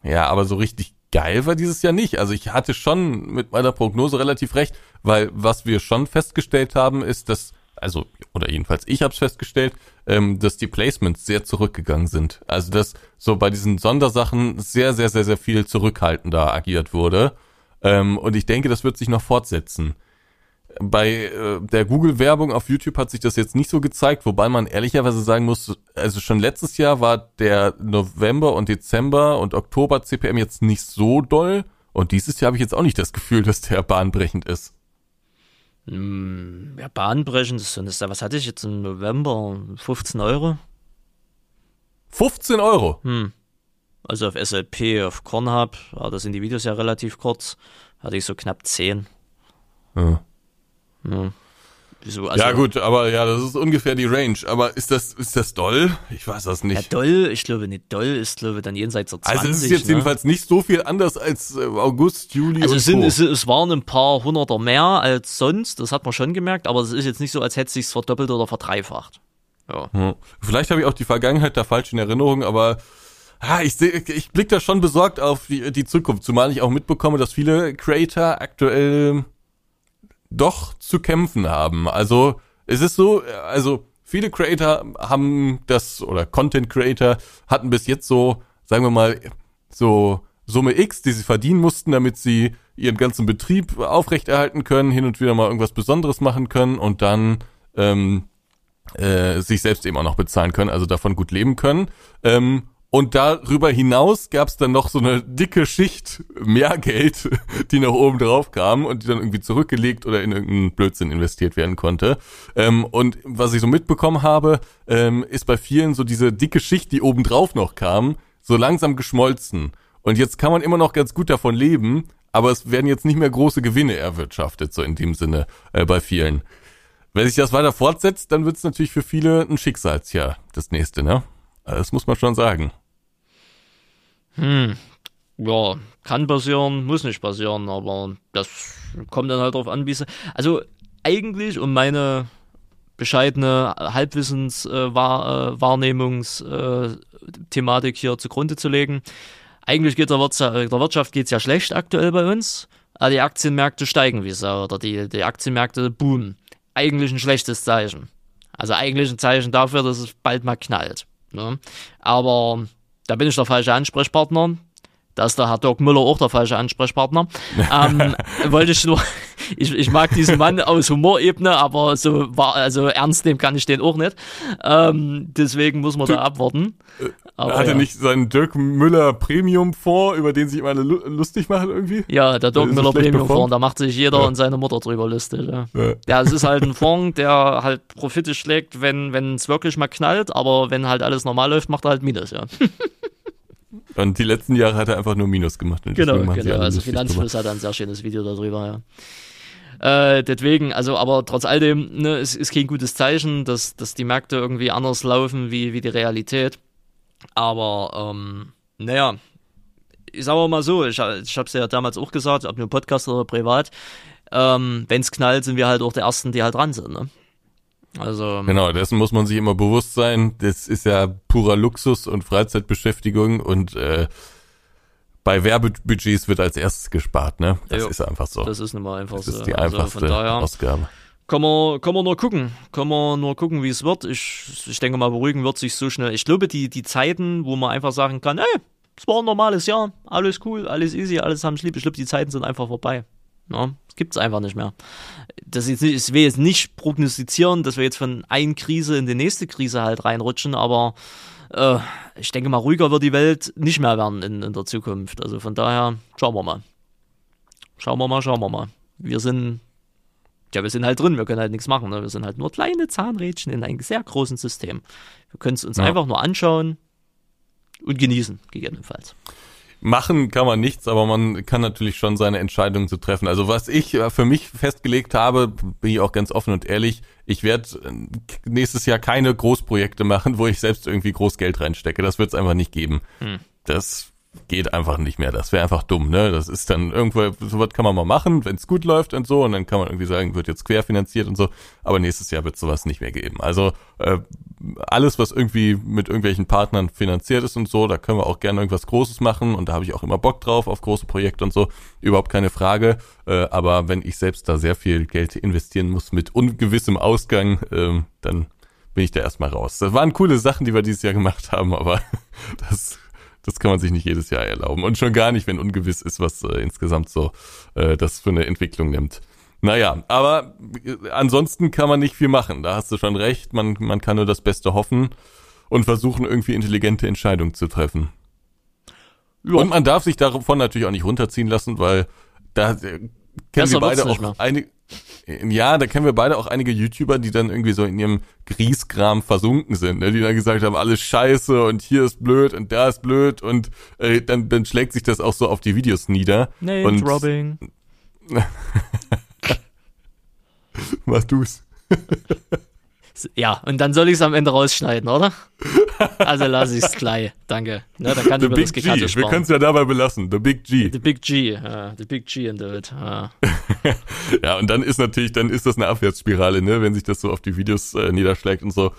Ja, aber so richtig geil war dieses Jahr nicht. Also ich hatte schon mit meiner Prognose relativ recht, weil was wir schon festgestellt haben, ist, dass, also, oder jedenfalls ich habe es festgestellt, ähm, dass die Placements sehr zurückgegangen sind. Also dass so bei diesen Sondersachen sehr, sehr, sehr, sehr viel zurückhaltender agiert wurde. Ähm, und ich denke, das wird sich noch fortsetzen. Bei äh, der Google-Werbung auf YouTube hat sich das jetzt nicht so gezeigt, wobei man ehrlicherweise sagen muss, also schon letztes Jahr war der November und Dezember und Oktober CPM jetzt nicht so doll und dieses Jahr habe ich jetzt auch nicht das Gefühl, dass der bahnbrechend ist. Hm, ja, bahnbrechend ist, ist was hatte ich jetzt im November? 15 Euro? 15 Euro? Hm. Also auf SLP, auf Kornhub, da sind die Videos ja relativ kurz, hatte ich so knapp 10. Ja. Ja. Wieso, also, ja gut, aber ja, das ist ungefähr die Range. Aber ist das, ist das doll? Ich weiß das nicht. Ja, doll, ich glaube nicht doll ist, glaube ich, dann jenseits der 20. Also es ist jetzt ne? jedenfalls nicht so viel anders als äh, August, Juli also und es, sind, es, es, waren ein paar Hunderter mehr als sonst, das hat man schon gemerkt, aber es ist jetzt nicht so, als hätte es sich verdoppelt oder verdreifacht. Ja. Hm. Vielleicht habe ich auch die Vergangenheit da falsch in Erinnerung, aber ah, ich, seh, ich blicke da schon besorgt auf die, die Zukunft, zumal ich auch mitbekomme, dass viele Creator aktuell doch zu kämpfen haben. Also es ist so, also viele Creator haben das oder Content Creator hatten bis jetzt so, sagen wir mal, so Summe X, die sie verdienen mussten, damit sie ihren ganzen Betrieb aufrechterhalten können, hin und wieder mal irgendwas Besonderes machen können und dann ähm, äh, sich selbst eben auch noch bezahlen können, also davon gut leben können. Ähm, und darüber hinaus gab es dann noch so eine dicke Schicht mehr Geld, die nach oben drauf kam und die dann irgendwie zurückgelegt oder in irgendeinen Blödsinn investiert werden konnte. Ähm, und was ich so mitbekommen habe, ähm, ist bei vielen so diese dicke Schicht, die oben drauf noch kam, so langsam geschmolzen. Und jetzt kann man immer noch ganz gut davon leben, aber es werden jetzt nicht mehr große Gewinne erwirtschaftet, so in dem Sinne äh, bei vielen. Wenn sich das weiter fortsetzt, dann wird es natürlich für viele ein Schicksalsjahr, das nächste, ne? Das muss man schon sagen. Hm, ja, kann passieren, muss nicht passieren, aber das kommt dann halt drauf an, wie sie. Also eigentlich, um meine bescheidene Halbwissenswahrnehmungsthematik äh, äh, hier zugrunde zu legen, eigentlich geht der, Wirtschaft, der Wirtschaft geht's ja schlecht aktuell bei uns, aber die Aktienmärkte steigen wie Sau oder die, die Aktienmärkte boomen. Eigentlich ein schlechtes Zeichen. Also eigentlich ein Zeichen dafür, dass es bald mal knallt. Ne? Aber da bin ich der falsche Ansprechpartner. Da ist der Herr Dirk Müller auch der falsche Ansprechpartner. ähm, wollte ich nur, ich, ich mag diesen Mann aus Humorebene, aber so war, also ernst nehmen kann ich den auch nicht. Ähm, deswegen muss man du, da abwarten. Äh, aber, Hat er ja. nicht seinen Dirk Müller Premium Fonds, über den sich immer alle lustig machen irgendwie? Ja, der Dirk Müller Premium Fonds, da macht sich jeder ja. und seine Mutter drüber lustig. Ja. ja. es ist halt ein Fonds, der halt Profite schlägt, wenn es wirklich mal knallt, aber wenn halt alles normal läuft, macht er halt Minus, ja. Und die letzten Jahre hat er einfach nur Minus gemacht. Genau, genau. Also. Finanzfluss hat ein sehr schönes Video darüber, ja. Äh, deswegen, also aber trotz alledem, ne, es ist kein gutes Zeichen, dass, dass die Märkte irgendwie anders laufen wie, wie die Realität. Aber ähm, naja, ich sage mal so, ich, ich habe es ja damals auch gesagt, ob nur Podcast oder privat, ähm, wenn es knallt, sind wir halt auch die Ersten, die halt dran sind. Ne? Also Genau, dessen muss man sich immer bewusst sein. Das ist ja purer Luxus und Freizeitbeschäftigung und äh, bei Werbebudgets wird als erstes gespart, ne? Das Jo. ist einfach so. das ist nun mal einfach Das so. ist die also einfachste Ausgabe. kann man, kann man nur gucken. Kann man nur gucken, wie es wird. Ich, ich denke mal, beruhigen wird sich so schnell. Ich glaube, die, die Zeiten, wo man einfach sagen kann, ey, es war ein normales Jahr, alles cool, alles easy, alles haben lieb. Ich glaube, die Zeiten sind einfach vorbei. Ja, das gibt's einfach nicht mehr. Das jetzt nicht, ich will jetzt nicht prognostizieren, dass wir jetzt von einer Krise in die nächste Krise halt reinrutschen, aber äh, ich denke mal, ruhiger wird die Welt nicht mehr werden in, in der Zukunft. Also von daher, schauen wir mal. Schauen wir mal, schauen wir mal. Wir sind ja, wir sind halt drin, wir können halt nichts machen. Ne? Wir sind halt nur kleine Zahnrädchen in einem sehr großen System. Wir können es uns Ja. einfach nur anschauen und genießen, gegebenenfalls. Machen kann man nichts, aber man kann natürlich schon seine Entscheidungen zu treffen. Also was ich äh, für mich festgelegt habe, bin ich auch ganz offen und ehrlich, ich werde nächstes Jahr keine Großprojekte machen, wo ich selbst irgendwie groß Geld reinstecke. Das wird es einfach nicht geben. Hm. Das geht einfach nicht mehr. Das wäre einfach dumm, ne? Das ist dann irgendwo, sowas kann man mal machen, wenn es gut läuft und so, und dann kann man irgendwie sagen, wird jetzt querfinanziert und so, aber nächstes Jahr wird sowas nicht mehr geben. Also äh, alles, was irgendwie mit irgendwelchen Partnern finanziert ist und so, da können wir auch gerne irgendwas Großes machen und da habe ich auch immer Bock drauf auf große Projekte und so, überhaupt keine Frage. Äh, aber wenn ich selbst da sehr viel Geld investieren muss mit ungewissem Ausgang, ähm, dann bin ich da erstmal raus. Das waren coole Sachen, die wir dieses Jahr gemacht haben, aber das das kann man sich nicht jedes Jahr erlauben. Und schon gar nicht, wenn ungewiss ist, was äh, insgesamt so äh, das für eine Entwicklung nimmt. Naja, aber äh, ansonsten kann man nicht viel machen. Da hast du schon recht. Man, man kann nur das Beste hoffen und versuchen, irgendwie intelligente Entscheidungen zu treffen. Ja. Und man darf sich davon natürlich auch nicht runterziehen lassen, weil da äh, kennen wir beide auch einige. Ja, da kennen wir beide auch einige YouTuber, die dann irgendwie so in ihrem Griesgram versunken sind, ne? die dann gesagt haben, alles scheiße und hier ist blöd und da ist blöd und äh, dann, dann schlägt sich das auch so auf die Videos nieder. Name und Dropping. mach du's. Ja, und dann soll ich es am Ende rausschneiden, oder? Also lasse ich es gleich. Danke. Ne, dann kann The ich mir das Big G. Gekatte Wir können es ja dabei belassen. The Big G. The Big G, ja, the Big G in the it. Ja. Ja, und dann ist natürlich, dann ist das eine Abwärtsspirale, ne, wenn sich das so auf die Videos äh, niederschlägt und so.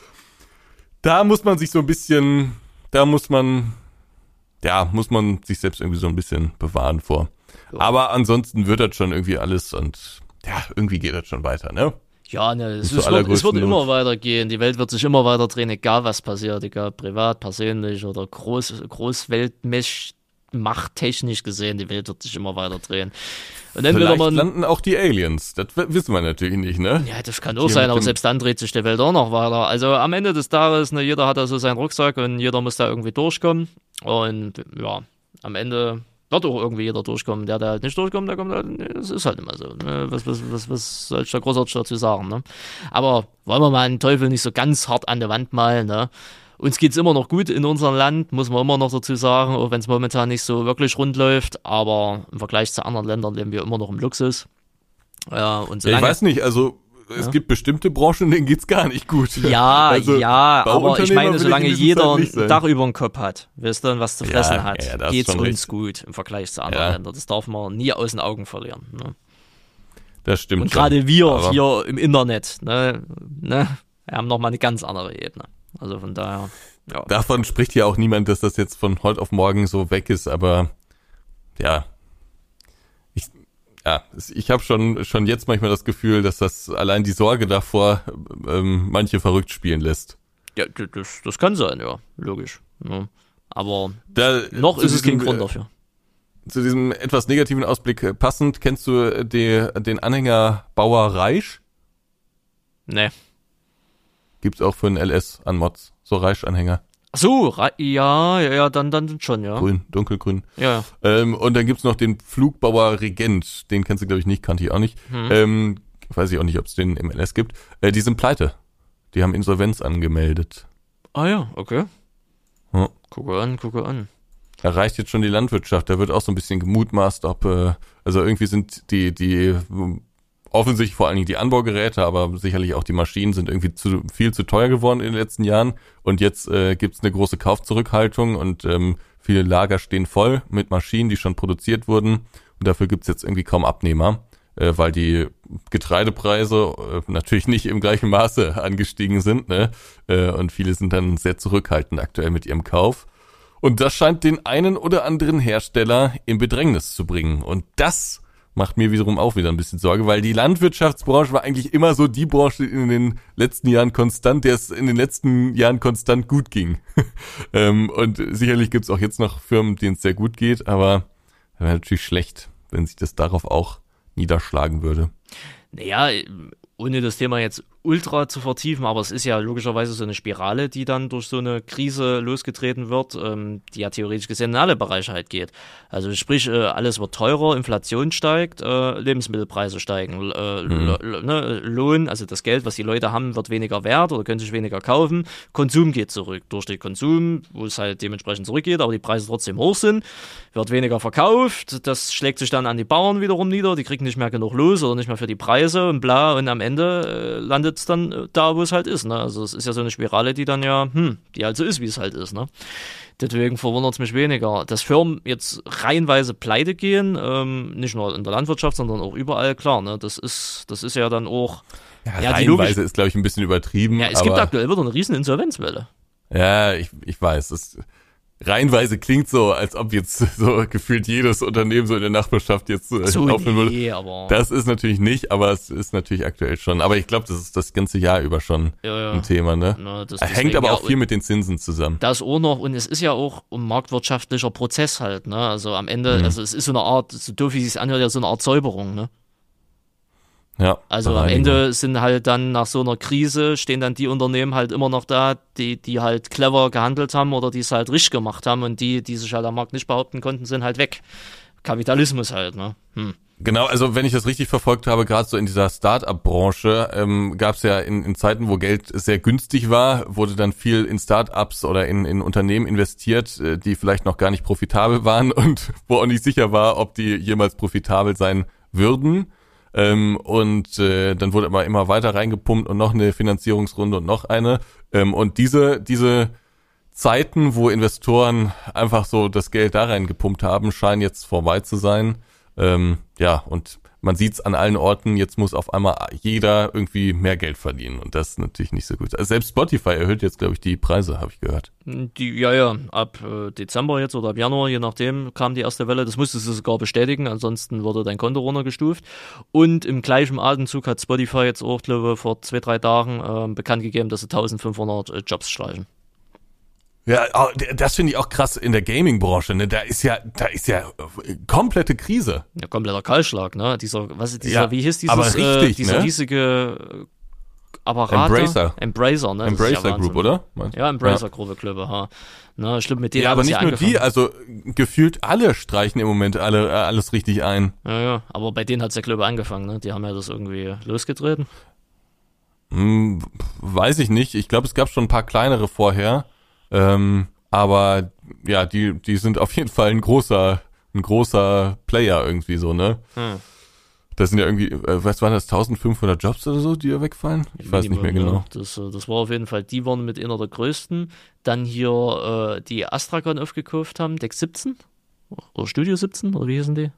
Da muss man sich so ein bisschen, da muss man, ja, muss man sich selbst irgendwie so ein bisschen bewahren vor. Ja. Aber ansonsten wird das schon irgendwie alles und ja, irgendwie geht das schon weiter, ne? Ja, ne, es, es, wird, es wird immer weitergehen. Die Welt wird sich immer weiter drehen, egal was passiert, egal privat, persönlich oder groß, Großweltmächt, machttechnisch gesehen, die Welt wird sich immer weiter drehen. Und entweder man, landen auch die Aliens. Das wissen wir natürlich nicht, ne? ja, das kann auch sein, aber selbst dann dreht sich die Welt auch noch weiter. Also am Ende des Tages, ne, jeder hat da so seinen Rucksack und jeder muss da irgendwie durchkommen. Und ja, am Ende wird auch irgendwie jeder durchkommen. Der, der halt nicht durchkommt, der kommt halt, ne, das ist halt immer so. Ne? Was, was, was, was soll ich da großartig dazu sagen, ne? Aber wollen wir mal den Teufel nicht so ganz hart an der Wand malen, ne? Uns geht's immer noch gut in unserem Land, muss man immer noch dazu sagen, auch wenn es momentan nicht so wirklich rund läuft. Aber im Vergleich zu anderen Ländern leben wir immer noch im Luxus. Ja, und Ja, ich solange, weiß nicht, also es Ja. gibt bestimmte Branchen, denen geht's gar nicht gut. Ja, Also, ja, aber ich meine, solange diesem jeder ein. Dach über dem Kopf hat, wisst ihr, und was zu Ja, fressen hat, ja, da hast geht's uns recht. gut im Vergleich zu anderen Ja. Ländern. Das darf man nie aus den Augen verlieren. Ne? Das stimmt. Und gerade wir Aber- hier im Internet, ne, ne, haben nochmal eine ganz andere Ebene. Also von daher, ja. Davon spricht ja auch niemand, dass das jetzt von heute auf morgen so weg ist, aber ja. Ja, ich habe schon, schon jetzt manchmal das Gefühl, dass das allein die Sorge davor ähm, manche verrückt spielen lässt. ja das, das kann sein, ja, logisch. Ne? Aber Da, noch ist es kein Grund äh, dafür. Zu diesem etwas negativen Ausblick äh, passend, kennst du äh, die, den Anhänger Bauer Reisch? Ne. Gibt's auch für einen LS an Mods. So Reisch-Anhänger. Ach so, ja, ja, ja, dann, dann schon, ja. Grün, dunkelgrün. Ja, Ähm, und dann gibt's noch den Flugbauer Regent. Den kennst du, glaube ich, nicht, kannte ich auch nicht. Hm. Ähm, weiß ich auch nicht, ob es den im LS gibt. Äh, die sind pleite. Die haben Insolvenz angemeldet. Ah ja, okay. Ja. Gucke an, gucke an. erreicht jetzt schon die Landwirtschaft. Da wird auch so ein bisschen gemutmaßt, ob, äh, also irgendwie sind die, die offensichtlich vor allen Dingen die Anbaugeräte, aber sicherlich auch die Maschinen sind irgendwie zu viel zu teuer geworden in den letzten Jahren. Und jetzt äh, gibt es eine große Kaufzurückhaltung und ähm, viele Lager stehen voll mit Maschinen, die schon produziert wurden. Und dafür gibt es jetzt irgendwie kaum Abnehmer, äh, weil die Getreidepreise äh, natürlich nicht im gleichen Maße angestiegen sind. Ne? Äh, und viele sind dann sehr zurückhaltend aktuell mit ihrem Kauf. Und das scheint den einen oder anderen Hersteller in Bedrängnis zu bringen. Und das macht mir wiederum auch wieder ein bisschen Sorge, weil die Landwirtschaftsbranche war eigentlich immer so die Branche, die in den letzten Jahren konstant, der es in den letzten Jahren konstant gut ging. ähm, und sicherlich gibt's auch jetzt noch Firmen, denen es sehr gut geht, aber wäre natürlich schlecht, wenn sich das darauf auch niederschlagen würde. Naja, ohne das Thema jetzt ultra zu vertiefen, aber es ist ja logischerweise so eine Spirale, die dann durch so eine Krise losgetreten wird, ähm, die ja theoretisch gesehen in alle Bereiche halt geht. Also sprich, äh, alles wird teurer, Inflation steigt, äh, Lebensmittelpreise steigen, äh, mhm. ne, Lohn, also das Geld, was die Leute haben, wird weniger wert oder können sich weniger kaufen. Konsum geht zurück. Durch den Konsum, wo es halt dementsprechend zurückgeht, aber die Preise trotzdem hoch sind, wird weniger verkauft. Das schlägt sich dann an die Bauern wiederum nieder, die kriegen nicht mehr genug los oder nicht mehr für die Preise und bla und am Ende äh, landet es dann äh, da, wo es halt ist. Ne? Also es ist ja so eine Spirale, die dann ja, hm, die halt so ist, wie es halt ist. Ne? Deswegen verwundert es mich weniger. Dass Firmen jetzt reihenweise pleite gehen, ähm, nicht nur in der Landwirtschaft, sondern auch überall, klar, ne? das, ist, das ist ja dann auch. Ja, ja reihenweise ist, glaube ich, ein bisschen übertrieben. Ja, es gibt aktuell wieder eine riesen Insolvenzwelle. Ja, ich, ich weiß. Das, reihenweise klingt so, als ob jetzt so gefühlt jedes Unternehmen so in der Nachbarschaft jetzt äh, so aufhören würde. Nee, aber das ist natürlich nicht, aber es ist natürlich aktuell schon. Aber ich glaube, das ist das ganze Jahr über schon ja, ja. ein Thema, ne? Na, das, Hängt aber auch viel mit den Zinsen zusammen. Das auch noch, und es ist ja auch ein marktwirtschaftlicher Prozess halt, ne? Also am Ende, mhm. also es ist so eine Art, so doof wie es sich anhört, ja so eine Art Säuberung, ne? Ja, also am Ende sind halt dann nach so einer Krise stehen dann die Unternehmen halt immer noch da, die, die halt clever gehandelt haben oder die es halt richtig gemacht haben und die, die sich halt am Markt nicht behaupten konnten, sind halt weg. Kapitalismus halt, ne? Hm. Genau, also wenn ich das richtig verfolgt habe, gerade so in dieser Start-up-Branche, ähm, gab es ja in, in Zeiten, wo Geld sehr günstig war, wurde dann viel in Start-ups oder in, in Unternehmen investiert, äh, die vielleicht noch gar nicht profitabel waren und wo auch nicht sicher war, ob die jemals profitabel sein würden. Ähm, und äh, dann wurde immer, immer weiter reingepumpt und noch eine Finanzierungsrunde und noch eine. Ähm, und diese, diese Zeiten, wo Investoren einfach so das Geld da reingepumpt haben, scheinen jetzt vorbei zu sein. Ähm, ja, und man sieht es an allen Orten, jetzt muss auf einmal jeder irgendwie mehr Geld verdienen und das ist natürlich nicht so gut. Also selbst Spotify erhöht jetzt, glaube ich, die Preise, habe ich gehört. Die, ja, ja, ab äh, Dezember jetzt oder ab Januar, je nachdem, kam die erste Welle. Das musstest du sogar bestätigen, ansonsten wurde dein Konto runtergestuft. Und im gleichen Atemzug hat Spotify jetzt auch, glaube ich, vor zwei, drei Tagen äh, bekannt gegeben, dass sie 1500 äh, Jobs streichen. Ja, das finde ich auch krass in der Gaming-Branche. Ne? Da ist ja, da ist ja äh, komplette Krise. Ja, kompletter Kahlschlag, ne? Dieser, was ist dieser, ja, wie hieß dieses, aber richtig, äh, dieser ne? riesige Apparat? Embracer. Embracer, ne? Embracer ja Group, oder? Ja, Embracer Gruppe, glaube ha. Ne, schlimm mit denen. Ja, aber nicht nur die, also gefühlt alle streichen im Moment alle äh, alles richtig ein. Ja, ja, aber bei denen hat's ja glaube angefangen, ne? Die haben ja das irgendwie losgetreten. Hm, weiß ich nicht. Ich glaube, es gab schon ein paar kleinere vorher. Ähm, aber ja, die, die sind auf jeden Fall ein großer, ein großer Player irgendwie so, ne? Hm. Das sind ja irgendwie, äh, was waren das, 1500 Jobs oder so, die da wegfallen? Ich weiß nicht mehr genau. Ja, das, äh, das war auf jeden Fall, die waren mit einer der größten. Dann hier äh, die Astragon aufgekauft haben, Deck 17 oder Studio 17 oder wie hießen die?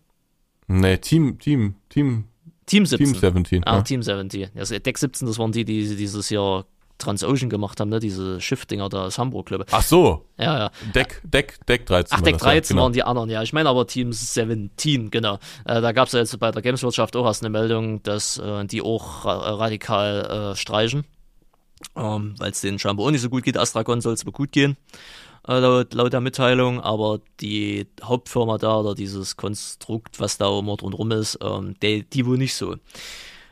Nee, Team, Team, Team. Team 17. Team 17. Ah, ja. Team 17. Also Deck 17, das waren die, die dieses Jahr Transocean gemacht haben, ne? diese Schiffdinger da aus Hamburg, glaube ich. Ach so. Ja, ja. Deck, Deck, Deck 13. Ach, Deck 13 genau. waren die anderen, ja. Ich meine aber Team 17, genau. Äh, da gab es ja jetzt bei der Gameswirtschaft auch erst eine Meldung, dass äh, die auch ra radikal äh, streichen. Ähm, Weil es denen scheinbar auch nicht so gut geht. Astragon soll es aber gut gehen, äh, laut, laut der Mitteilung. Aber die Hauptfirma da oder dieses Konstrukt, was da immer drumherum ist, ähm, die, die wohl nicht so.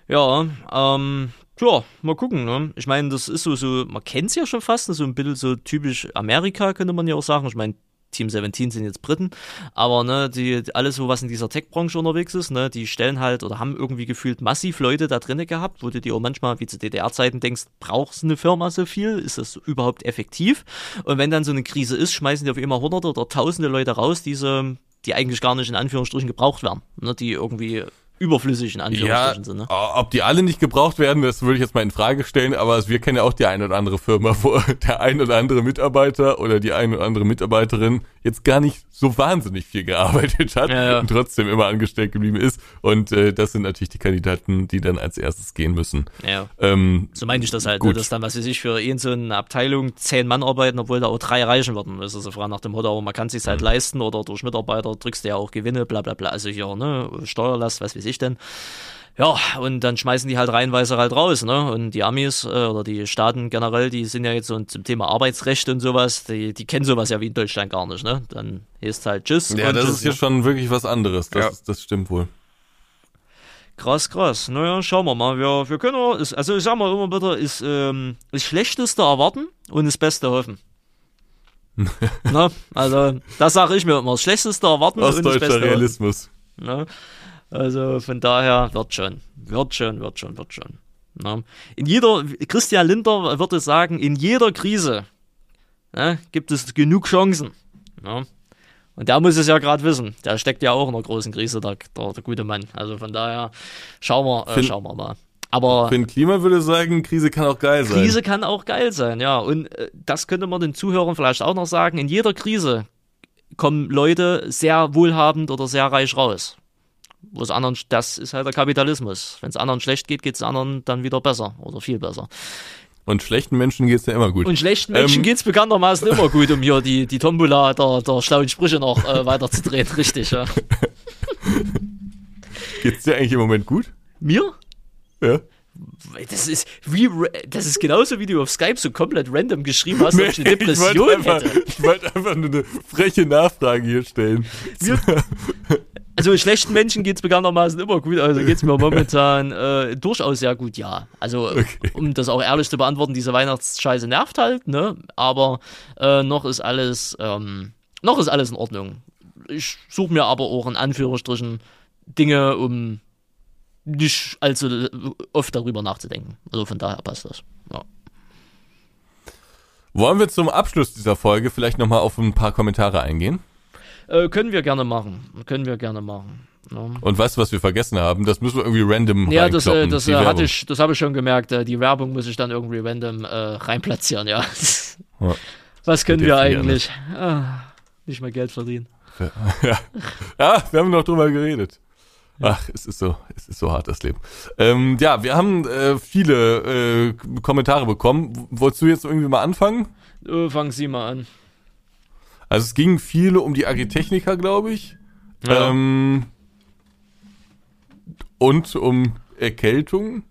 Ja, ähm, ja, mal gucken. Ne? Ich meine, das ist so, so man kennt es ja schon fast, so ein bisschen so typisch Amerika, könnte man ja auch sagen. Ich meine, Team 17 sind jetzt Briten, aber ne, die, alles so, was in dieser Tech-Branche unterwegs ist, ne, die stellen halt oder haben irgendwie gefühlt massiv Leute da drinnen gehabt, wo du dir auch manchmal wie zu DDR-Zeiten denkst, brauchst eine Firma so viel? Ist das überhaupt effektiv? Und wenn dann so eine Krise ist, schmeißen die auf immer hunderte oder tausende Leute raus, diese, die eigentlich gar nicht in Anführungsstrichen gebraucht werden, ne, die irgendwie überflüssig in Anführungsstrichen ja, sind. Ne? Ob die alle nicht gebraucht werden, das würde ich jetzt mal in Frage stellen, aber wir kennen ja auch die eine oder andere Firma, wo der ein oder andere Mitarbeiter oder die eine oder andere Mitarbeiterin jetzt gar nicht so wahnsinnig viel gearbeitet hat Ja, ja. und trotzdem immer angestellt geblieben ist. Und äh, das sind natürlich die Kandidaten, die dann als erstes gehen müssen. Ja. Ähm, So meine ich das halt, ne, dass dann, was weiß ich, für ihn so eine Abteilung zehn Mann arbeiten, obwohl da auch drei reichen würden. Das ist so frei nach dem Motto, aber man kann sich halt leisten oder durch Mitarbeiter drückst du ja auch Gewinne, bla bla bla. Also hier, ne, Steuerlast, was weiß ich denn. Ja, und dann schmeißen die halt reihenweise halt raus, ne? Und die Amis äh, oder die Staaten generell, die sind ja jetzt so zum Thema Arbeitsrecht und sowas, die, die kennen sowas ja wie in Deutschland gar nicht, ne? Dann ist halt Tschüss. ja, das tschüss, ist hier ne? schon wirklich was anderes. Das, Ja. ist, das stimmt wohl. Krass, krass. Naja, schauen wir mal. Wir, wir können, auch- ist, also ich sag mal immer wieder, ist ähm, das Schlechteste erwarten und das Beste hoffen. Na, also, das sage ich mir immer. Das Schlechteste erwarten und das Beste hoffen. Realismus. Ne? Also von daher wird schon, wird schon, wird schon, wird schon. Ne? In jeder, Christian Linder würde sagen, in jeder Krise ne, gibt es genug Chancen. Ne? Und der muss es ja gerade wissen. Der steckt ja auch in einer großen Krise, der, der, der gute Mann. Also von daher schauen wir, äh, Finn- schauen wir mal. Aber Finn Klima würde sagen, Krise kann auch geil sein. Krise kann auch geil sein, ja. Und äh, das könnte man den Zuhörern vielleicht auch noch sagen. In jeder Krise kommen Leute sehr wohlhabend oder sehr reich raus. Wo es anderen, das ist halt der Kapitalismus. Wenn es anderen schlecht geht, geht es anderen dann wieder besser oder viel besser. Und schlechten Menschen geht's ja immer gut. Und schlechten Menschen Ähm. geht's bekanntermaßen immer gut, um hier die, die Tombola der, der schlauen Sprüche noch äh, weiterzudrehen. Richtig, ja. Geht's dir eigentlich im Moment gut? Mir? Ja. Das ist wie das ist genauso wie du auf Skype so komplett random geschrieben hast, ob ich eine ich Depression wollte einfach, hätte. ich wollte einfach nur eine freche Nachfrage hier stellen. Also schlechten Menschen geht's bekanntermaßen immer gut, also geht's mir momentan äh, durchaus sehr gut, ja. Also Okay. um das auch ehrlich zu beantworten, diese Weihnachtsscheiße nervt halt, ne? Aber äh, noch ist alles, ähm, noch ist alles in Ordnung. Ich suche mir aber auch in Anführungsstrichen Dinge, um nicht allzu oft darüber nachzudenken. Also von daher passt das. Ja. Wollen wir zum Abschluss dieser Folge vielleicht nochmal auf ein paar Kommentare eingehen? Äh, können wir gerne machen. Können wir gerne machen. Ja. Und weißt du, was wir vergessen haben? Das müssen wir irgendwie random Ja, das, äh, das äh, hatte ich, das habe ich schon gemerkt. Äh, die Werbung muss ich dann irgendwie random äh, reinplatzieren, ja. Ja. Was können wir Definieren. eigentlich? Ah, nicht mal Geld verdienen. ja. ja, wir haben noch drüber geredet. Ach, es ist so, es ist so hart das Leben. Ähm, ja, wir haben äh, viele äh, Kommentare bekommen. Wolltest du jetzt irgendwie mal anfangen? Äh, fangen Sie mal an. Also es ging viele um die Agritechniker, glaube ich. Ja. Ähm, und um Erkältung,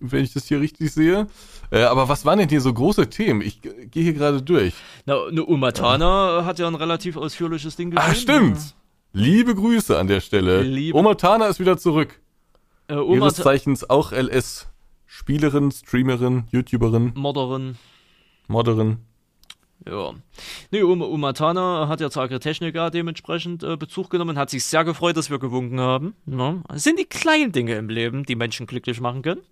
wenn ich das hier richtig sehe. Äh, aber was waren denn hier so große Themen? Ich gehe hier gerade durch. Na, ne Umatana hat ja ein relativ ausführliches Ding geschrieben. Ah, stimmt. Liebe Grüße an der Stelle. Liebe- Oma Tana ist wieder zurück. Äh, Ihres Umata Zeichens auch LS. Spielerin, Streamerin, YouTuberin, Morderin. Modderin. Ja. Nee, um, Umatana hat ja zur Agritechnica dementsprechend äh, Bezug genommen, hat sich sehr gefreut, dass wir gewunken haben. Ne? Es sind die kleinen Dinge im Leben, die Menschen glücklich machen können.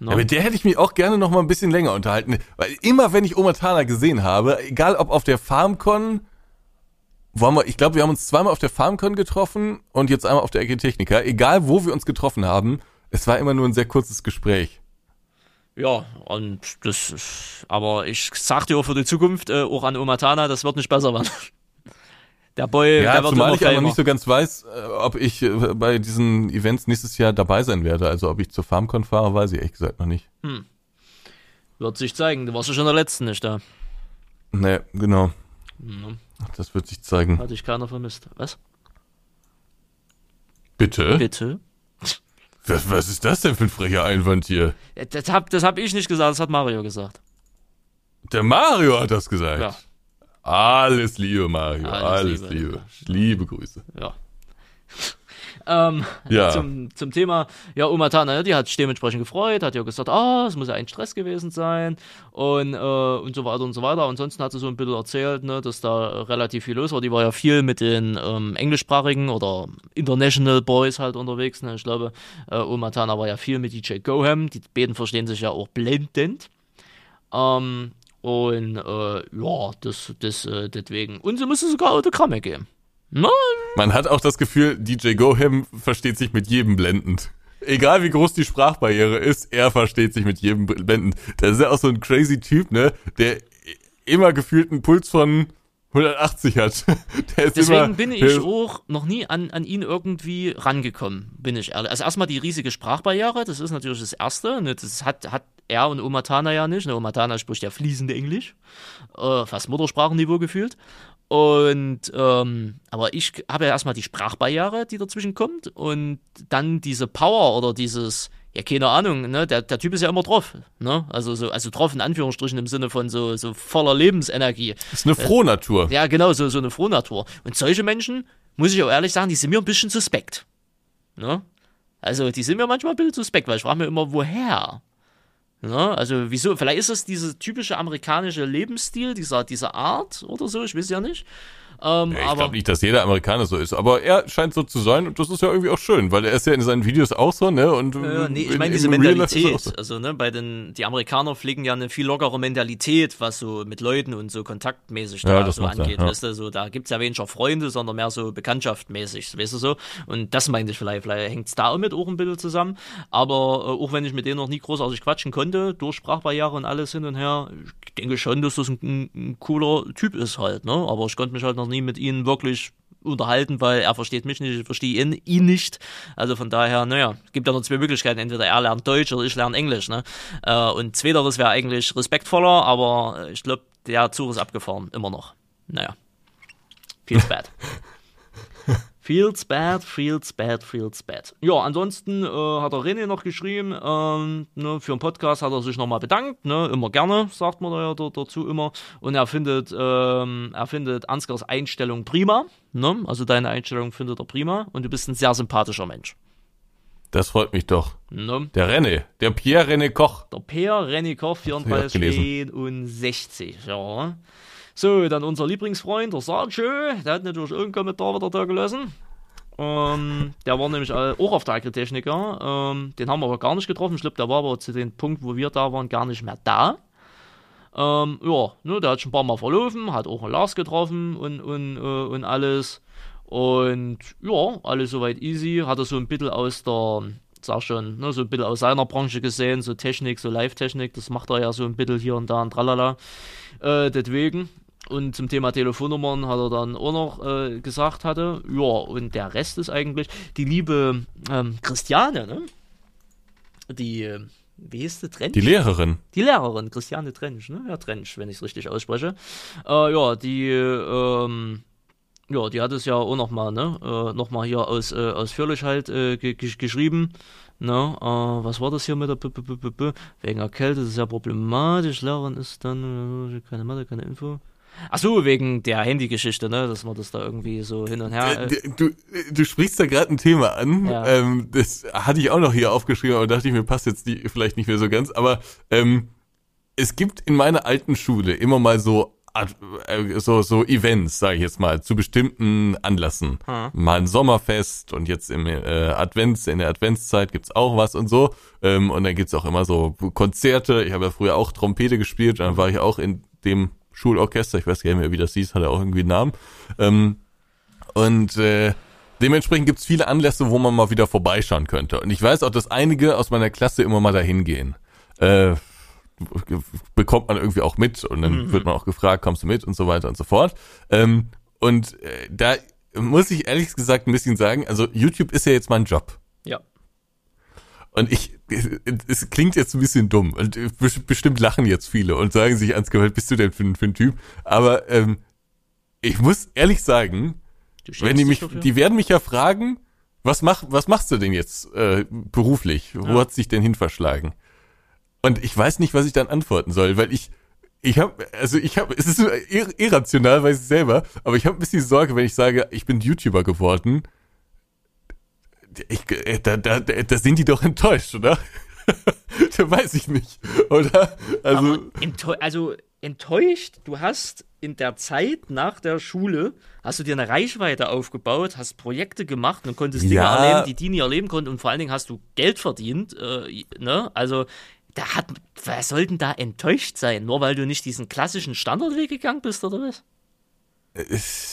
Ne? Ja, mit der hätte ich mich auch gerne noch mal ein bisschen länger unterhalten. Weil immer, wenn ich Oma Tana gesehen habe, egal ob auf der FarmCon, wo haben wir, ich glaube, wir haben uns zweimal auf der FarmCon getroffen und jetzt einmal auf der Agritechnica. Egal, wo wir uns getroffen haben, es war immer nur ein sehr kurzes Gespräch. Ja, und das ist, aber ich sag dir auch für die Zukunft, äh, auch an Umatana, das wird nicht besser werden. Der Boy, Ja, der wird zumal ich famer. nicht so ganz weiß, äh, ob ich äh, bei diesen Events nächstes Jahr dabei sein werde. Also ob ich zur FarmCon fahre, weiß ich ehrlich gesagt noch nicht. Wird sich zeigen. Du warst ja schon der Letzte nicht da. Nee, genau. Ja, Das wird sich zeigen. hat dich keiner vermisst. Was? Bitte? Bitte? Was, was ist das denn für ein frecher Einwand hier? Ja, Das hab, das hab ich nicht gesagt, das hat Mario gesagt. Der Mario hat das gesagt. Ja, Alles Liebe, Mario. Alles Alles, Liebe. Liebe. Liebe Grüße. ja. Ähm, Ja. zum, zum Thema, ja, Oma Tana, die hat sich dementsprechend gefreut, hat ja gesagt, ah, es muss ja ein Stress gewesen sein und, äh, und so weiter und so weiter. Ansonsten hat sie so ein bisschen erzählt, ne, dass da relativ viel los war. Die war ja viel mit den ähm, englischsprachigen oder International Boys halt unterwegs. Ne? Ich glaube, äh, Oma Tana war ja viel mit DJ Goham. Die beiden verstehen sich ja auch blendend. Ähm, und äh, ja, das, das äh, deswegen. Und sie musste sogar Autogramme geben. Na, Man hat auch das Gefühl, DJ Goham versteht sich mit jedem blendend. Egal wie groß die Sprachbarriere ist, er versteht sich mit jedem blendend. Das ist ja auch so ein crazy Typ, ne? Der immer gefühlt einen Puls von 180 hat. Deswegen immer, bin ich auch noch nie an, an ihn irgendwie rangekommen, bin ich ehrlich. Also erstmal die riesige Sprachbarriere, das ist natürlich das Erste. Ne? Das hat, hat er und Oma Tana ja nicht. Ne? Oma Tana spricht ja fließend Englisch, äh, fast Muttersprachenniveau gefühlt. Und ähm, aber ich habe ja erstmal die Sprachbarriere, die dazwischen kommt, und dann diese Power oder dieses, ja, keine Ahnung, ne, der, der Typ ist ja immer drauf, ne? Also so, also drauf in Anführungsstrichen im Sinne von so, so voller Lebensenergie. ist eine Frohnatur. Ja, genau, so, so eine Frohnatur. Und solche Menschen, muss ich auch ehrlich sagen, die sind mir ein bisschen suspekt. Ne? Also, die sind mir manchmal ein bisschen suspekt, weil ich frage mir immer, woher? Ne? Also, wieso? Vielleicht ist es dieser typische amerikanische Lebensstil, dieser, dieser Art oder so, ich weiß ja nicht. Ähm, Ja, ich glaube nicht, dass jeder Amerikaner so ist, aber er scheint so zu sein und das ist ja irgendwie auch schön, weil er ist ja in seinen Videos auch so, ne? Und Ja, nee, ich in- meine diese Mentalität. so. Also, ne, bei den, die Amerikaner pflegen ja eine viel lockere Mentalität, was so mit Leuten und so kontaktmäßig Ja, da das so macht er, angeht. ja. Weißt du, so, da gibt's ja weniger Freunde, sondern mehr so bekanntschaftmäßig, weißt du so. Und das meinte ich vielleicht, vielleicht hängt's da auch mit auch ein bisschen zusammen. Aber äh, auch wenn ich mit denen noch nie großartig quatschen konnte, durch Sprachbarriere und alles hin und her, ich denke schon, dass das ein, ein, ein cooler Typ ist halt, ne? Aber ich konnte mich halt noch nie mit ihnen wirklich unterhalten, weil er versteht mich nicht, ich verstehe ihn, ihn nicht. Also von daher, naja, gibt ja nur zwei Möglichkeiten. Entweder er lernt Deutsch oder ich lerne Englisch. Ne? Äh, und zweiteres wäre eigentlich respektvoller, aber ich glaube, der Zug ist abgefahren, immer noch. Naja. Feels bad. feels bad, feels bad, feels bad. Ja, ansonsten äh, hat der René noch geschrieben, ähm, ne, für den Podcast hat er sich nochmal bedankt, ne, immer gerne, sagt man da ja da- dazu immer. Und er findet, ähm, er findet Ansgars Einstellung prima, ne, also deine Einstellung findet er prima und du bist ein sehr sympathischer Mensch. Das freut mich doch. Ne? Der René, der Pierre René Koch. Der Peer René Koch, ich auch gelesen. 34, ja. So, dann unser Lieblingsfreund, der Sergio, der hat natürlich irgendeinen Kommentar wieder da gelassen. Ähm, der war nämlich auch auf der Agritechniker. Ähm, den haben wir aber gar nicht getroffen. Ich glaube, der war aber zu dem Punkt, wo wir da waren, gar nicht mehr da. Ähm, ja, ne, der hat schon ein paar Mal verlaufen, hat auch einen Lars getroffen und, und, äh, und alles. Und ja, alles soweit easy. Hat er so ein bisschen aus der, sag schon, ne, so ein bisschen aus seiner Branche gesehen, so Technik, so Live-Technik, das macht er ja so ein bisschen hier und da und tralala. Äh, deswegen. Und zum Thema Telefonnummern hat er dann auch noch äh, gesagt hatte. Ja, und der Rest ist eigentlich die liebe ähm, Christiane, ne? Die, äh, wie hieß die Trench? Die Lehrerin. Die Lehrerin, Christiane Trench, ne? Ja, Trench, wenn ich es richtig ausspreche. Äh, ja, die, ähm, ja, die hat es ja auch nochmal, ne? Äh, nochmal hier aus, äh, ausführlich halt äh, ge ge geschrieben. Ne? Äh, was war das hier mit der B -B -B -B -B? Wegen Erkältung ist es sehr problematisch. Lehrerin ist dann keine Mathe, keine Info. Ach so, wegen der Handygeschichte, ne? Dass man das da irgendwie so hin und her. Äh, Äh, Du, du sprichst da gerade ein Thema an. Ja. Ähm, das hatte ich auch noch hier aufgeschrieben, aber dachte ich mir, passt jetzt die, vielleicht nicht mehr so ganz. Aber ähm, es gibt in meiner alten Schule immer mal so äh, so so Events, sage ich jetzt mal, zu bestimmten Anlassen. Ah. Mal ein Sommerfest und jetzt im äh, Advents in der Adventszeit gibt's auch was und so. Ähm, und dann gibt's auch immer so Konzerte. Ich habe ja früher auch Trompete gespielt, dann war ich auch in dem Schulorchester. Ich weiß gar nicht mehr, wie das hieß, hatte auch irgendwie einen Namen. Ähm, und äh, dementsprechend gibt's viele Anlässe, wo man mal wieder vorbeischauen könnte. Und ich weiß auch, dass einige aus meiner Klasse immer mal dahin gehen. Äh, bekommt man irgendwie auch mit und dann wird man auch gefragt, kommst du mit und so weiter und so fort. Ähm, und äh, da muss ich ehrlich gesagt ein bisschen sagen, also YouTube ist ja jetzt mein Job. Und ich, es klingt jetzt ein bisschen dumm und bes- bestimmt lachen jetzt viele und sagen sich ans Gehört, bist du denn für, ein- für ein Typ? Aber ähm, ich muss ehrlich sagen, wenn die mich, dafür? die werden mich ja fragen, was mach, was machst du denn jetzt äh, beruflich? Wo Ja. hat's dich denn hin verschlagen? Und ich weiß nicht, was ich dann antworten soll, weil ich, ich habe, also ich habe, es ist ir irrational, weiß ich selber, aber ich habe ein bisschen Sorge, wenn ich sage, ich bin YouTuber geworden, ich, äh, da, da, da sind die doch enttäuscht, oder? da weiß ich nicht, oder? Also, enttäu also enttäuscht, du hast in der Zeit nach der Schule, hast du dir eine Reichweite aufgebaut, hast Projekte gemacht und konntest ja. Dinge erleben, die die nie erleben konnten und vor allen Dingen hast du Geld verdient, äh, ne? Also da hat, wer sollten da enttäuscht sein? Nur weil du nicht diesen klassischen Standardweg gegangen bist, oder was?